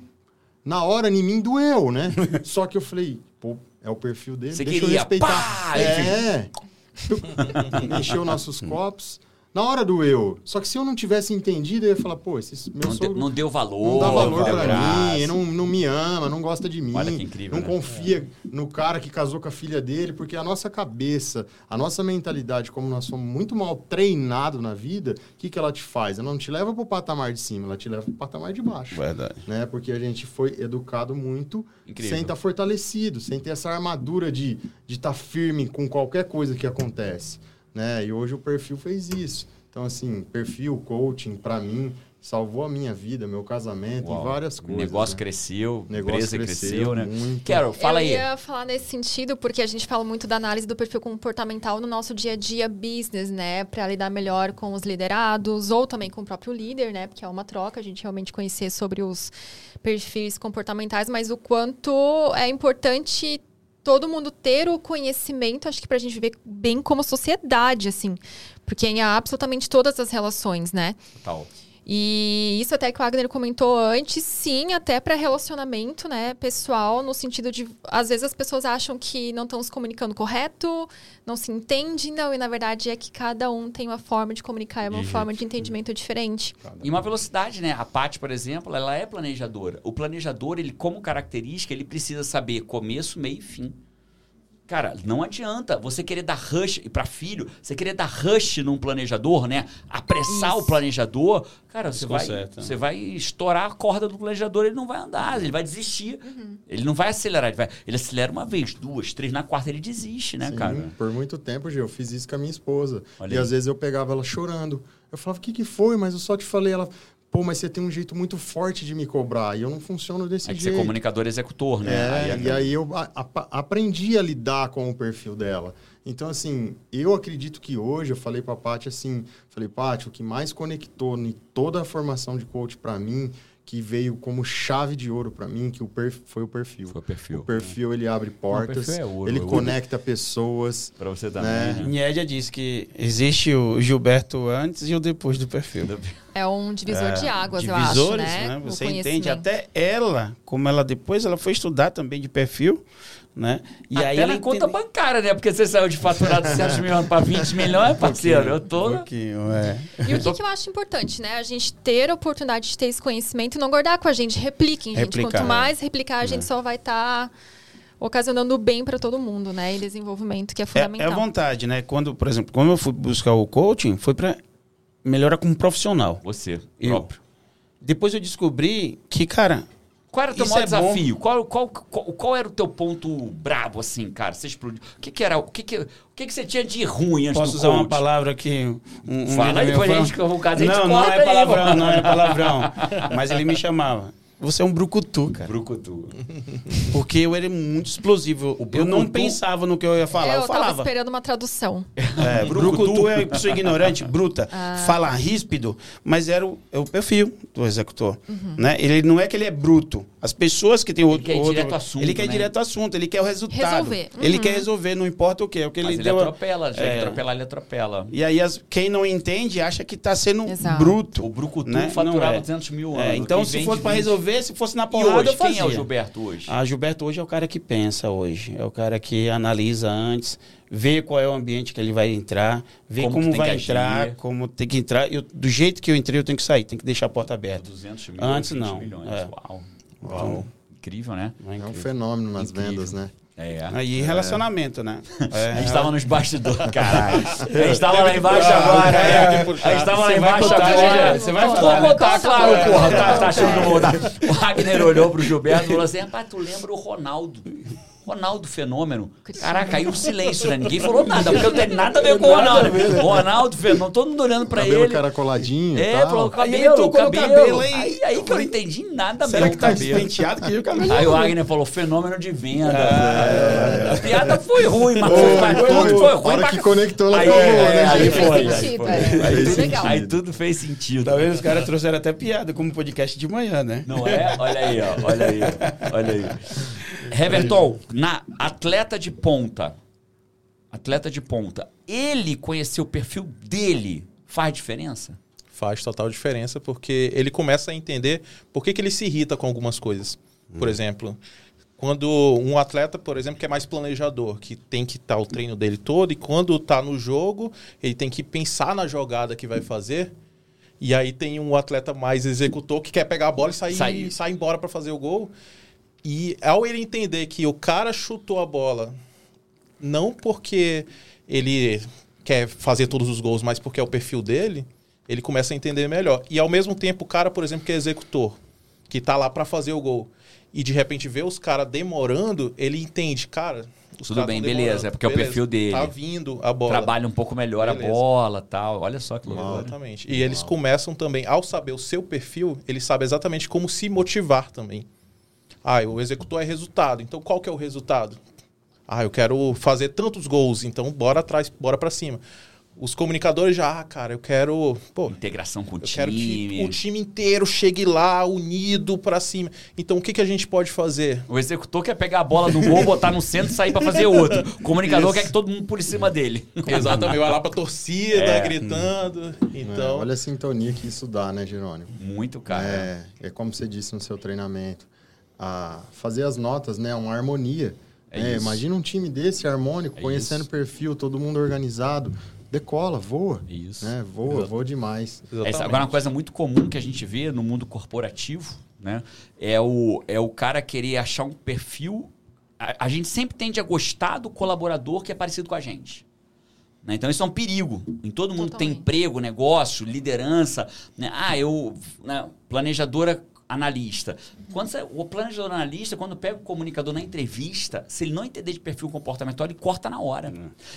Na hora, em mim doeu, né? Só que eu falei, pô, é o perfil dele, Você deixa eu queria, respeitar. pá, é. Encheu nossos copos. Na hora doeu. Só que se eu não tivesse entendido, eu ia falar, pô, esse meu Não, não deu valor. não dá valor pra graça. mim, não, não me ama, não gosta de mim. Olha que incrível, Não né? confia no cara que casou com a filha dele, porque a nossa cabeça, a nossa mentalidade, como nós somos muito mal treinados na vida, o que, que ela te faz? Ela não te leva pro patamar de cima, ela te leva pro patamar de baixo. Verdade. Né? Porque a gente foi educado muito Incrível. sem estar fortalecido, sem ter essa armadura de estar firme com qualquer coisa que acontece. Né? E hoje o perfil fez isso. Então, assim, perfil, coaching, pra mim, salvou a minha vida, meu casamento Uau. e várias O coisas. negócio né? cresceu, a negócio empresa cresceu cresceu, né? muito. Quero, fala eu aí. ia falar nesse sentido, porque a gente fala muito da análise do perfil comportamental no nosso dia a dia business, né? Para lidar melhor com os liderados ou também com o próprio líder, né? Porque é uma troca, a gente realmente conhecer sobre os perfis comportamentais, mas o quanto é importante todo mundo ter o conhecimento, acho que pra gente viver bem como sociedade, assim. Porque em absolutamente todas as relações, né? Tal. E isso até que o Wagner comentou antes, sim, até para relacionamento, né, pessoal, no sentido de às vezes as pessoas acham que não estão se comunicando correto, não se entende, não, e na verdade é que cada um tem uma forma de comunicar, é uma De forma de entendimento diferente. E uma velocidade, né? A Paty, por exemplo, ela é planejadora. O planejador, ele como característica, ele precisa saber começo, meio e fim. Cara, não adianta você querer dar rush e para filho, você querer dar rush num planejador, né? Apressar o Isso. planejador, cara, você vai, você vai estourar a corda do planejador, ele não vai andar, ele vai desistir. Ele não vai acelerar, ele, vai, ele acelera uma vez, duas, três, na quarta ele desiste, né, Sim, cara? Por muito tempo, Gê, eu fiz isso com a minha esposa. Olha e aí. às vezes eu pegava ela chorando. Eu falava, o que, que foi? Mas eu só te falei. Ela, pô, mas você tem um jeito muito forte de me cobrar. E eu não funciono desse você é jeito. comunicador executor, né? É, Aí e aí eu a- a- aprendi a lidar com o perfil dela. Então, assim, eu acredito que hoje, eu falei pra Paty assim, falei, Paty, o que mais conectou em toda a formação de coach pra mim, que veio como chave de ouro pra mim, que o perf- foi o perfil. Foi o perfil. O perfil, ele abre portas, perfil é ouro, ele é ouro. conecta pessoas. Pra você também, Né? né? Niedia disse que existe o Gilberto antes e o depois do perfil. É um divisor É, de águas, eu acho, divisores, né? O Você entende até ela, como ela depois ela foi estudar também de perfil, né? E Até aí na ela conta entende- bancária, né? Porque você saiu de faturar 200 milhões para 20 milhões, parceiro. Eu tô... Um pouquinho, é. E o que, que eu acho importante, né? A gente ter a oportunidade de ter esse conhecimento e não guardar com a gente. Repliquem, gente. Replicar, Quanto é. mais replicar, a gente só vai estar ocasionando bem para todo mundo, né? E desenvolvimento, que é É, é fundamental. a vontade, né? Quando, por exemplo, quando eu fui buscar o coaching, foi para melhorar como profissional. Você, Eu. próprio. Depois eu descobri que, cara, Qual era o teu Isso maior é desafio? Qual, qual, qual, qual era o teu ponto brabo, assim, cara? Você explodiu. O que, que era? O que, que, o que, que você tinha de ruim antes posso do usar coach? uma palavra que. Um, um Fala aí, amigo meu depois a falou- gente, um caso, a gente Não, não é aí, palavrão, mano. não é palavrão. Mas ele me chamava. Você é um brucutu, cara. Brucutu. Porque eu era muito explosivo. O eu não brucutu- pensava no que eu ia falar. É, eu eu tava falava. esperando uma tradução. É, brucutu é pessoa ignorante, bruta, fala ríspido, mas era o, é o perfil do executor. Né? Ele não é que ele é bruto. As pessoas que têm outro. quer outro- direto assunto, Ele quer ir né? direto ao assunto, ele quer o resultado. Resolver. Ele Uhum. quer resolver, não importa o que. É o que Mas ele ele deu. atropela, já É. que atropelar, ele atropela. E aí, as- quem não entende acha que está sendo Exato. bruto. O Brucutu né? faturava Não é. 200 mil É, anos. então, Quem se fosse para resolver, se fosse na E porrada, hoje, eu fazia. quem é o Gilberto hoje? Ah, Gilberto hoje é o cara que pensa hoje. É o cara que analisa antes, vê qual é o ambiente que ele vai entrar, vê Como como, vai entrar, agir. como tem que entrar. Eu, do jeito que eu entrei, eu tenho que sair, tem que deixar a porta aberta. 200 mil, Antes 20 não, milhões. é. Uau. Uau. Incrível, né? É É um incrível. fenômeno nas Incrível. vendas, né? É. Aí relacionamento, né? É. A gente tava nos bastidores, caralho. A gente tava lá embaixo Ah, agora, é. que puxar. A gente tava lá embaixo agora. né? Você vai falar, né? contar, claro, porra. Tá, tá achando que eu vou dar. O Wagner olhou pro Gilberto e falou assim: rapaz, tu lembra o Ronaldo? Ronaldo Fenômeno. Caraca, aí um silêncio, né? Ninguém falou nada, porque eu não tenho nada a ver com o Ronaldo. Ronaldo Fenômeno, todo mundo olhando pra Cabelo ele. caracoladinho e É, tal. falou Aí cabelo, no cabelo. cabelo, aí- Aí, aí que eu não entendi nada Será mesmo. que tá cabelo. despenteado que o cabelo? Aí o Wagner falou, fenômeno de venda. Ah, A piada foi ruim, mas tudo foi ruim. pra- que conectou, ela Aí, é, né, aí foi, aí é. Aí, tudo, aí fez sentido. Tá vendo? Os caras trouxeram até piada, como podcast de manhã, né? Não é? Olha aí, ó. Olha aí. Olha aí. Heverton, na atleta de ponta. Atleta de ponta. Ele conheceu o perfil dele. Faz diferença? Faz total diferença porque ele começa a entender por que, que ele se irrita com algumas coisas. Por exemplo, quando um atleta, por exemplo, que é mais planejador, que tem que estar o treino dele todo, e quando está no jogo, ele tem que pensar na jogada que vai fazer. E aí tem um atleta mais executor que quer pegar a bola e sair, Sair. sair embora para fazer o gol. E ao ele entender que o cara chutou a bola não porque ele quer fazer todos os gols, mas porque é o perfil dele, ele começa a entender melhor. E ao mesmo tempo, o cara, por exemplo, que é executor, que tá lá para fazer o gol, e de repente vê os caras demorando, ele entende, cara. Os Tudo bem, beleza, é porque é o perfil dele. Tá vindo a bola. Trabalha um pouco melhor a Beleza. bola tal. Olha só que loucura. Exatamente. E eles começam também, ao saber o seu perfil, ele sabe exatamente como se motivar também. Ah, o executor é resultado. Então qual que é o resultado? Ah, eu quero fazer tantos gols, então bora atrás, bora para cima. Os comunicadores já, ah, cara, eu quero, pô, Integração com o eu quero que time. o time inteiro chegue lá unido para cima. Então o que que a gente pode fazer? O executor quer pegar a bola do gol, botar no centro e sair pra fazer outro. O comunicador quer que todo mundo por em cima dele. Exatamente, vai lá pra torcida, É. gritando. É, Então, olha a sintonia que isso dá, né, Jerônimo? Muito, cara. É, é como você disse no seu treinamento. A fazer as notas, né? Uma harmonia. É né? Imagina um time desse harmônico, É conhecendo o isso. perfil, todo mundo organizado. Decola, voa. Isso. Né? Voa, Exato. voa demais. Essa, agora, uma coisa muito comum que a gente vê no mundo corporativo, né? É o, é o cara querer achar um perfil. A, a gente sempre tende a gostar do colaborador que é parecido com a gente. né? Então, isso é um perigo. Em todo mundo que tem Totalmente. emprego, negócio, liderança. né? Ah, eu. né, planejadora analista. Quando você- o planejador analista, quando pega o comunicador na entrevista, se ele não entender de perfil comportamental, ele corta na hora.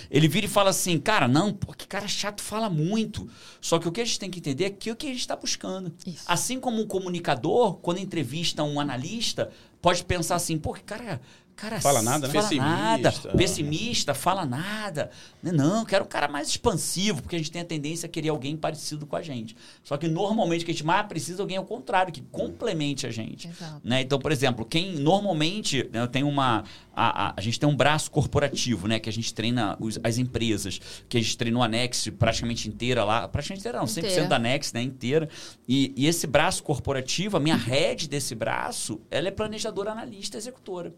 Ele vira e fala assim, cara, não, pô, que cara chato fala muito. Só que o que a gente tem que entender é que o que a gente está buscando. Isso. Assim como um comunicador, quando entrevista um analista, pode pensar assim, pô, que cara. Cara, Fala nada, né? Fala nada, Pessimista. pessimista, fala nada. Né, Não, quero um cara mais expansivo, porque a gente tem a tendência a querer alguém parecido com a gente. Só que normalmente o que a gente mais precisa é alguém ao contrário, que complemente a gente. Exato. Né? Então, por exemplo, quem normalmente né, tem uma. A, a, a gente tem um braço corporativo, né? Que a gente treina os- as empresas, que a gente treinou a Nex praticamente inteira lá. Praticamente inteira, não, 100% Inteira. da Nex, né? Inteira. E, e esse braço corporativo, a minha head desse braço, ela é planejadora, analista, executora.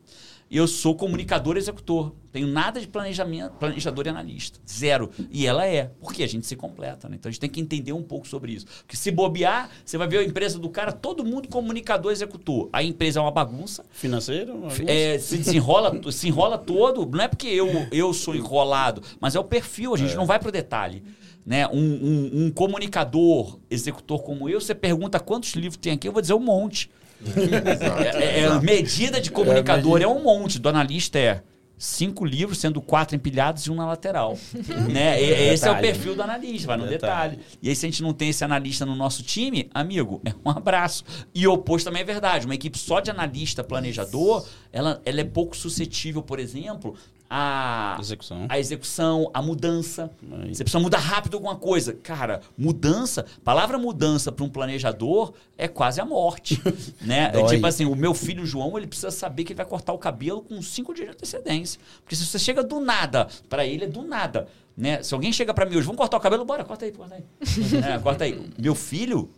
Eu sou comunicador executor. Tenho nada de planejamento, planejador e analista. Zero. E ela é. Porque a gente se completa, né? Então a gente tem que entender um pouco sobre isso. Porque se bobear, você vai ver a empresa do cara, todo mundo comunicador executor. A empresa é uma bagunça. Financeiro? bagunça? É, se, se enrola, se enrola todo, não é porque eu, eu sou enrolado, mas é o perfil, a gente não vai pro detalhe. Né? Um, um- um comunicador, executor como eu, você pergunta quantos livros tem aqui, eu vou dizer um monte. É, é- é medida de comunicador é, um monte, do analista é cinco livros, sendo quatro empilhados e um na lateral. né? E- Esse é o Detalhe. perfil do analista, vai no Detalhe. detalhe. E aí, se a gente não tem esse analista no nosso time, amigo, é um abraço. E o oposto também é verdade. Uma equipe só de analista, planejador, ela, ela é pouco suscetível, por exemplo, a Execução. a execução, a mudança. Aí. Você precisa mudar rápido alguma coisa. Cara, mudança, palavra mudança para um planejador é quase a morte. né? É tipo assim, o meu filho João, ele precisa saber que ele vai cortar o cabelo com cinco dias de antecedência. Porque se você chega do nada, para ele é do nada. Né? Se alguém chega para mim hoje, vamos cortar o cabelo? Bora, corta aí, corta aí. É, corta aí. Meu filho,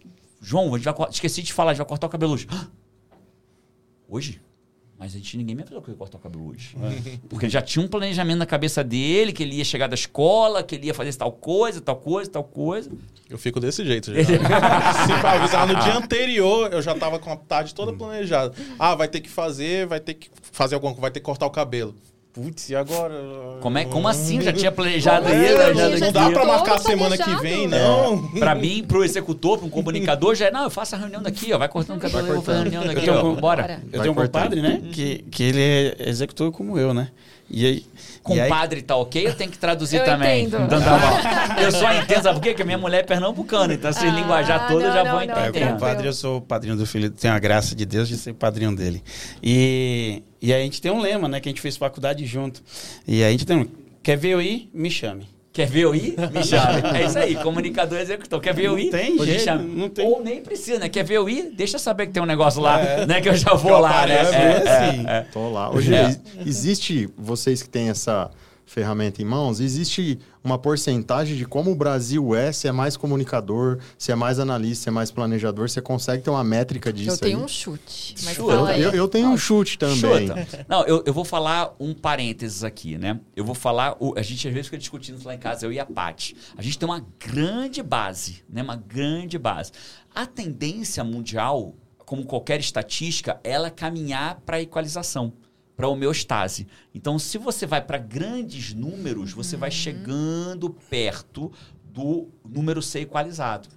João, a gente vai, esqueci de falar, a gente vai cortar o cabelo hoje. Hoje? Mas a gente, ninguém me avisou que eu ia cortar o cabelo hoje. Porque ele já tinha um planejamento na cabeça dele, que ele ia chegar da escola, que ele ia fazer tal coisa, tal coisa, tal coisa. Eu fico desse jeito já. Se avisar no dia anterior, eu já tava com a tarde toda planejada. Ah, vai ter que fazer, vai ter que fazer alguma coisa, vai ter que cortar o cabelo. Putz, e agora? Como, é, como assim? Já tinha planejado Como isso? é? já- Já Não dá pra marcar a semana que vem, É. não. Pra mim, pro executor, pra um comunicador, já é, não, eu faço a reunião daqui, ó, vai cortando o cabelo, eu vou fazer a reunião daqui, tenho ó, um- bora. Eu tenho um compadre, né? Que, que ele é executor como eu, né? E aí. e aí- Compadre tá ok, eu tenho que traduzir Eu também. entendo. Então tá bom. Eu só entendo, sabe por quê? Porque minha mulher é pernambucana, então se Ah, linguajar todo eu já não, vou É, entender. tranquilo. compadre, eu sou o padrinho do filho, tenho a graça de Deus de ser padrinho dele. E, e aí a gente tem um lema, né? Que a gente fez faculdade junto. E aí a gente tem um. Quer ver eu ir? Me chame. Quer ver eu ir? Me chame. É isso aí, comunicador executor. Quer ver eu Não ir? tem Me jeito, chame. não tem. Ou nem precisa, né? Quer ver eu ir? Deixa eu saber que tem um negócio lá, né? Que eu já vou lá, né? apareço, É, é assim. é, é. Tô lá. Hoje, É. ex- existe, vocês que têm essa ferramenta em mãos, existe uma porcentagem de como o Brasil é, se é mais comunicador, se é mais analista, se é mais planejador, você consegue ter uma métrica disso Eu tenho aí? um chute. Aí. Eu, eu tenho um chute também. Chuta. Não, eu, eu vou falar um parênteses aqui, né? Eu vou falar. o- a gente às vezes fica discutindo isso lá em casa, eu e a Paty. A gente tem uma grande base, né? Uma grande base. A tendência mundial, como qualquer estatística, ela é caminhar para a equalização, para homeostase. Então, se você vai para grandes números, você vai chegando perto do número ser equalizado.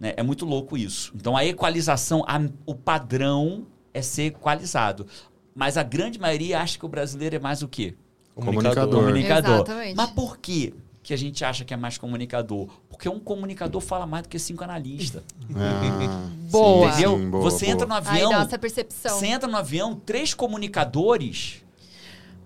né? É muito louco isso. Então, a equalização, a- o padrão é ser equalizado. Mas a grande maioria acha que o brasileiro é mais o quê? Comunicador. Comunicador. Exatamente. Mas por quê que a gente acha que é mais comunicador? Porque um comunicador fala mais do que cinco analistas. Ah, Boa. Entendeu? sim, boa, você boa. entra no Aí avião, dá essa percepção. você entra no avião, três comunicadores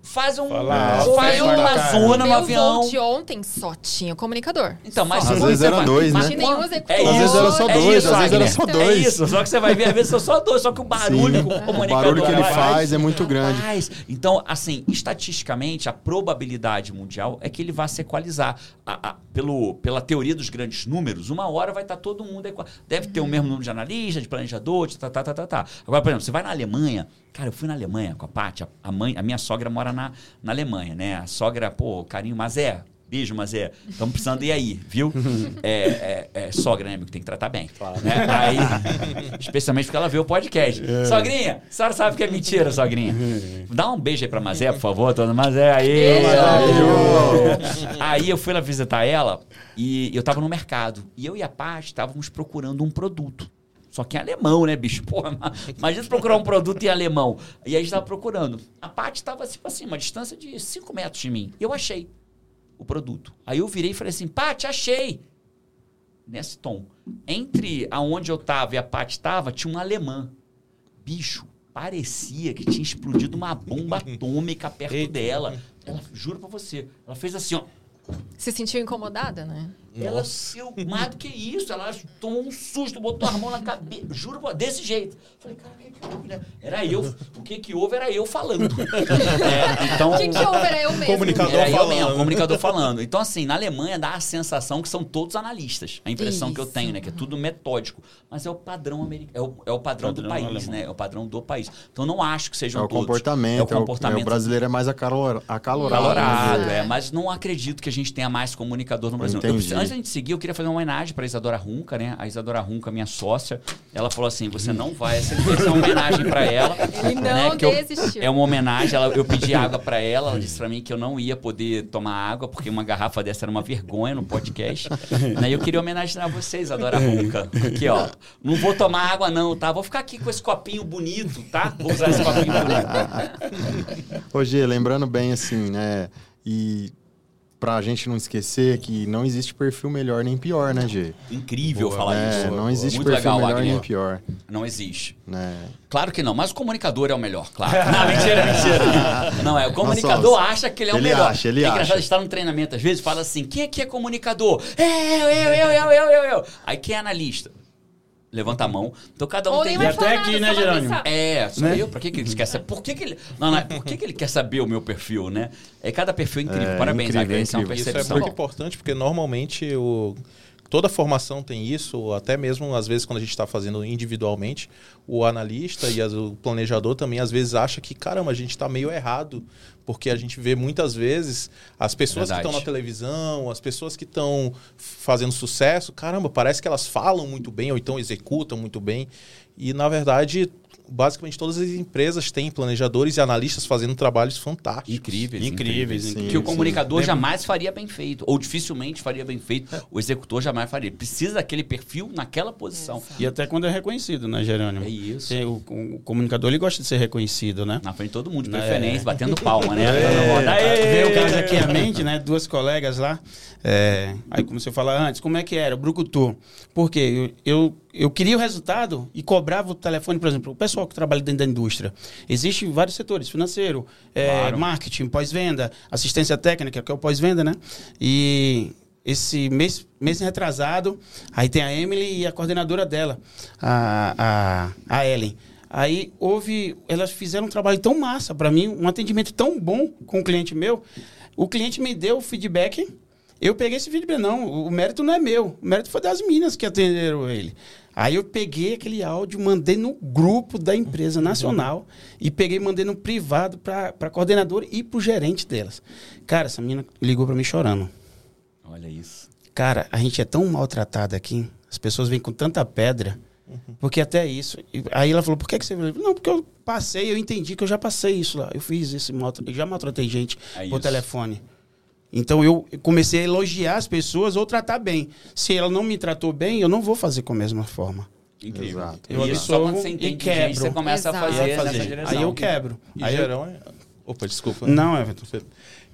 fazem um, Fala, faz uma zona no avião. voo de ontem só tinha comunicador. Então, mas Às quando vezes você era vai- dois, mas né? Nenhum executor. É Às isso, vezes era só é dois, isso, às vezes era só É dois. isso, só que você vai ver, às vezes são só dois, só que o barulho Sim. o O comunicador barulho que ele faz- faz é muito grande. Faz. Então, assim, estatisticamente, a probabilidade mundial é que ele vá se equalizar. A- a- pelo, pela teoria dos grandes números, uma hora vai estar todo mundo equal. Deve ter o mesmo número de analista, de planejador, de tá, tá, tá, tá, tá. Agora, por exemplo, você vai na Alemanha. Cara, eu fui na Alemanha com a Paty, a, a mãe, a minha sogra mora na, na Alemanha, né? A sogra, pô, carinho, Mazé. Beijo, Mazé. Estamos precisando ir aí, viu? É, é- é sogra, né, amigo? Tem que tratar bem. Né? Aí, especialmente porque ela vê o podcast. Sogrinha, a senhora sabe que é mentira, sogrinha. Dá um beijo aí pra Mazé, por favor, dona Mazé. Aí, Beijo. aí. Aí eu fui lá visitar ela e eu tava no mercado. E eu e a Paty estávamos procurando um produto. Só que em alemão, né, bicho? Porra, ma- imagina procurar um produto em alemão. E aí a gente tava procurando. A Paty estava, tipo assim, uma distância de 5 metros de mim. E eu achei o produto. Aí eu virei e falei assim, Paty, achei. Nesse tom. Entre aonde eu tava e a Paty tava, tinha uma alemã. Bicho, parecia que tinha explodido uma bomba atômica perto dela. Ela, juro pra você, ela fez assim, ó. Se sentiu incomodada, né? Ela, eu, mais do que isso, ela tomou um susto, botou a mão na cabeça, juro, desse jeito. Falei, cara, né? Era eu, o que que houve era eu falando. É, então, O que, que houve? Era eu mesmo. Comunicador era eu falando. mesmo, comunicador falando. Então, assim, na Alemanha dá a sensação que são todos analistas. A impressão que eu Isso. tenho, né? Que é tudo metódico. Mas é o padrão americano, é o, é o padrão, do país, alemão. né? É o padrão do país. Então, não acho que É sejam o todos. comportamento. É o comportamento. é o brasileiro é mais acalor, acalorado. Calorado, né? é. Mas não acredito que a gente tenha mais comunicador no Brasil. Eu antes da gente seguir, eu queria fazer uma homenagem pra Isadora Runca, né? A Isadora Runca, minha sócia, ela falou assim: você não vai essa homenagem pra ela. Ele não né? Que eu- desistiu. é uma homenagem. Ela, eu pedi água pra ela, ela disse pra mim que eu não ia poder tomar água, porque uma garrafa dessa era uma vergonha no podcast. né? E eu queria homenagear vocês, Adora Runca. Aqui, ó. Não vou tomar água, não, tá? Vou ficar aqui com esse copinho bonito, tá? Vou usar esse copinho bonito. Ô, Gê, lembrando bem assim, né? E pra gente não esquecer que não existe perfil melhor nem pior, né, Gê? Incrível Boa, falar É, isso. não existe Muito perfil legal, melhor nem pior, Não existe. né? Claro que não, mas o comunicador é o melhor, claro. Não, mentira, mentira. Não, é, o comunicador Nossa, acha que ele é o ele melhor. acha, ele é engraçado acha. estar no treinamento, às vezes, fala assim, quem aqui é comunicador? É, eu, eu, eu, eu, eu, eu, eu. Aí quem é analista? Levanta a mão. Então cada um Ou tem... nem vai até aqui, né, Jerônimo? É, sou Né? eu. Pra que, que ele quer saber? Por que, que ele. Não, não, por que, que ele quer saber o meu perfil, né? É cada perfil é incrível. É, Parabéns, incrível, Wagner. Isso é uma incrível. Isso é muito importante, porque normalmente o, toda formação tem isso, até mesmo às vezes quando a gente está fazendo individualmente, o analista e as- o planejador também às vezes acha que, caramba, a gente está meio errado, porque a gente vê muitas vezes as pessoas que Verdade. estão na televisão, as pessoas que estão fazendo sucesso, caramba, parece que elas falam muito bem, ou então executam muito bem, e na verdade... Basicamente todas as empresas têm planejadores e analistas fazendo trabalhos fantásticos. Incríveis, Incríveis, Sim, que o sim. comunicador jamais faria bem feito, ou dificilmente faria bem feito, o executor jamais faria. Precisa daquele perfil naquela posição. E até quando é reconhecido, né, Jerônimo? É isso. Tem O, o comunicador ele gosta de ser reconhecido, né? Na frente de todo mundo, de É. preferência, batendo palma, né? É, veio o caso aqui à mente, né? Duas colegas lá. É, aí comecei a falar antes, como é que era? Brucutu. Por quê? Eu, eu, eu queria o resultado e cobrava o telefone, por exemplo, o pessoal que trabalha dentro da indústria. Existem vários setores, financeiro, é, Claro. marketing, pós-venda, assistência técnica, que é o pós-venda, né? E esse mês, mês retrasado, aí tem a Emily e a coordenadora dela, a, a, a Ellen. Aí houve, elas fizeram um trabalho tão massa para mim, um atendimento tão bom com o cliente meu. O cliente me deu o feedback, eu peguei esse feedback, não, o mérito não é meu, o mérito foi das meninas que atenderam ele. Aí eu peguei aquele áudio, mandei no grupo da empresa nacional e peguei mandei no privado para a coordenadora e para o gerente delas. Cara, essa menina ligou para mim chorando. Olha isso. Cara, a gente é tão maltratado aqui, as pessoas vêm com tanta pedra, porque até isso. Aí ela falou, por que, que você? Não, porque eu passei, eu entendi que eu já passei isso lá. Eu fiz esse maltrato, eu já maltratei gente É por telefone. Então eu comecei a elogiar as pessoas ou tratar bem. Se ela não me tratou bem, eu não vou fazer com a mesma forma. Incrível. Exato. Eu e isso só absorvo quando você e entende de quebro. gente, você começa a Exato. fazer, Vai fazer. nessa direção. Aí eu quebro. E Aí eu- Gerão é... Opa, desculpa. Não, Everton.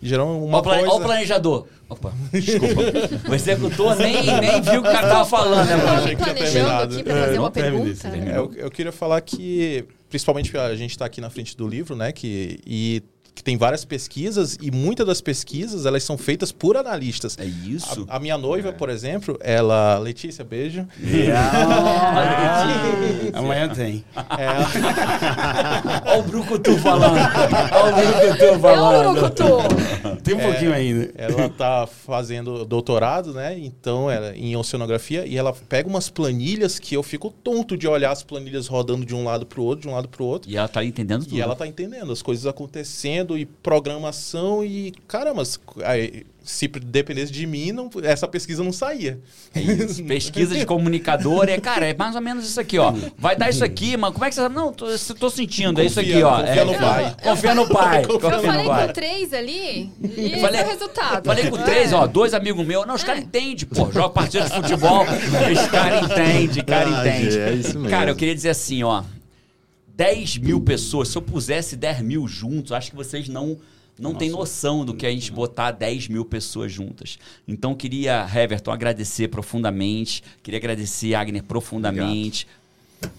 E Gerão é uma o, plane- ó o coisa... planejador. Opa, desculpa. o executor nem, nem viu o que o cara tava falando, né, Eu achei que tinha terminado. aqui É, fazer não uma pergunta. É, eu, eu queria falar que, principalmente a gente está aqui na frente do livro, né? Que, e que tem várias pesquisas e muitas das pesquisas elas são feitas por analistas. É isso? A, a minha noiva, por exemplo, ela. Letícia, beijo. Amanhã tem. Olha o Brucutu falando. Olha o Brucutu É o falando. Tem um pouquinho ainda. Ela tá fazendo doutorado, né? Então, ela, em oceanografia, e ela pega umas planilhas que eu fico tonto de olhar as planilhas rodando de um lado pro outro, de um lado pro outro. E ela tá entendendo tudo. E ela tá entendendo as coisas acontecendo e programação e caramba, aí, se dependesse de mim, não, essa pesquisa não saía. É isso. Pesquisa de comunicador é, cara, é mais ou menos isso aqui, ó. Vai dar isso aqui, mas como é que você sabe? Não, tô, eu tô sentindo, é isso aqui, Confia- ó. confia é, no pai. Confia no pai. Eu confia falei no pai. com três ali e esse Falei- é o resultado. Falei com É. três, ó, dois amigos meus. Não, os caras entendem, pô. Joga partida de futebol, os caras entendem, cara Ah, entende. é isso mesmo. Cara, eu queria dizer assim, ó. 10 mil pessoas, se eu pusesse 10 mil juntos, acho que vocês não não têm noção do que é a gente botar 10 mil pessoas juntas. Então, queria, Heverton, agradecer profundamente. Queria agradecer, Agner, profundamente.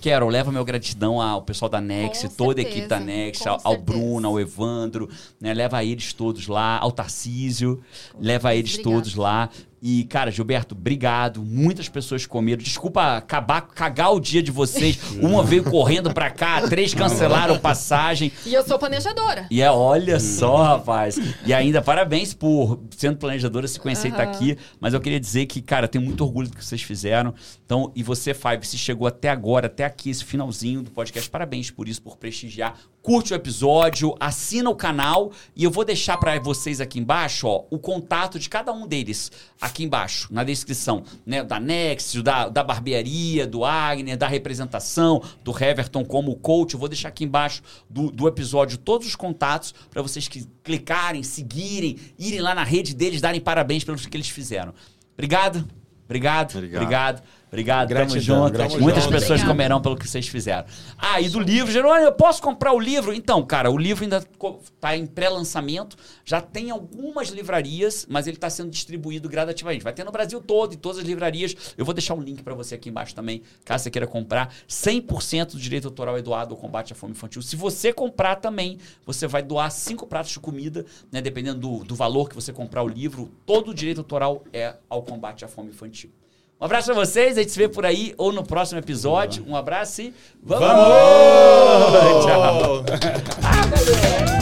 Quero, leva meu gratidão ao pessoal da Next, Com toda a certeza, equipe da Next, com ao, certeza. Bruno, ao Evandro, né? Leva eles todos lá, ao Tarcísio, leva eles Obrigada. todos lá. E, cara, Gilberto, obrigado. Muitas pessoas comeram. Desculpa acabar, cagar o dia de vocês. Uma veio correndo pra cá, três cancelaram passagem. E eu sou planejadora. E é, olha só, rapaz. E ainda, parabéns por sendo planejadora, se conhecer e estar Aham. aqui. Mas eu queria dizer que, cara, eu tenho muito orgulho do que vocês fizeram. Então, e você, Five, se chegou até agora, até aqui, esse finalzinho do podcast. Parabéns por isso, por prestigiar curte o episódio, assina o canal e eu vou deixar para vocês aqui embaixo, ó, o contato de cada um deles aqui embaixo, na descrição, né, da Nexus, da, da barbearia, do Agner, da representação, do Heverton como coach, eu vou deixar aqui embaixo do, do episódio todos os contatos para vocês que clicarem, seguirem, irem lá na rede deles, darem parabéns pelo que eles fizeram. Obrigado, obrigado, Obrigado. obrigado. Obrigado, Gratidão, tamo junto. gratidão. Muitas pessoas Obrigado. comerão pelo que vocês fizeram. Ah, e do livro, Jerônimo, eu posso comprar o livro? Então, cara, o livro ainda está em pré-lançamento, já tem algumas livrarias, mas ele está sendo distribuído gradativamente. Vai ter no Brasil todo, em todas as livrarias. Eu vou deixar um link para você aqui embaixo também, caso você queira comprar. 100% do direito autoral é doado ao combate à fome infantil. Se você comprar também, você vai doar cinco pratos de comida, né, dependendo do, do valor que você comprar o livro. Todo o direito autoral é ao combate à fome infantil. Um abraço pra vocês, a gente se vê por aí ou no próximo episódio. Um abraço e vamos! Vamos! Tchau! Ah!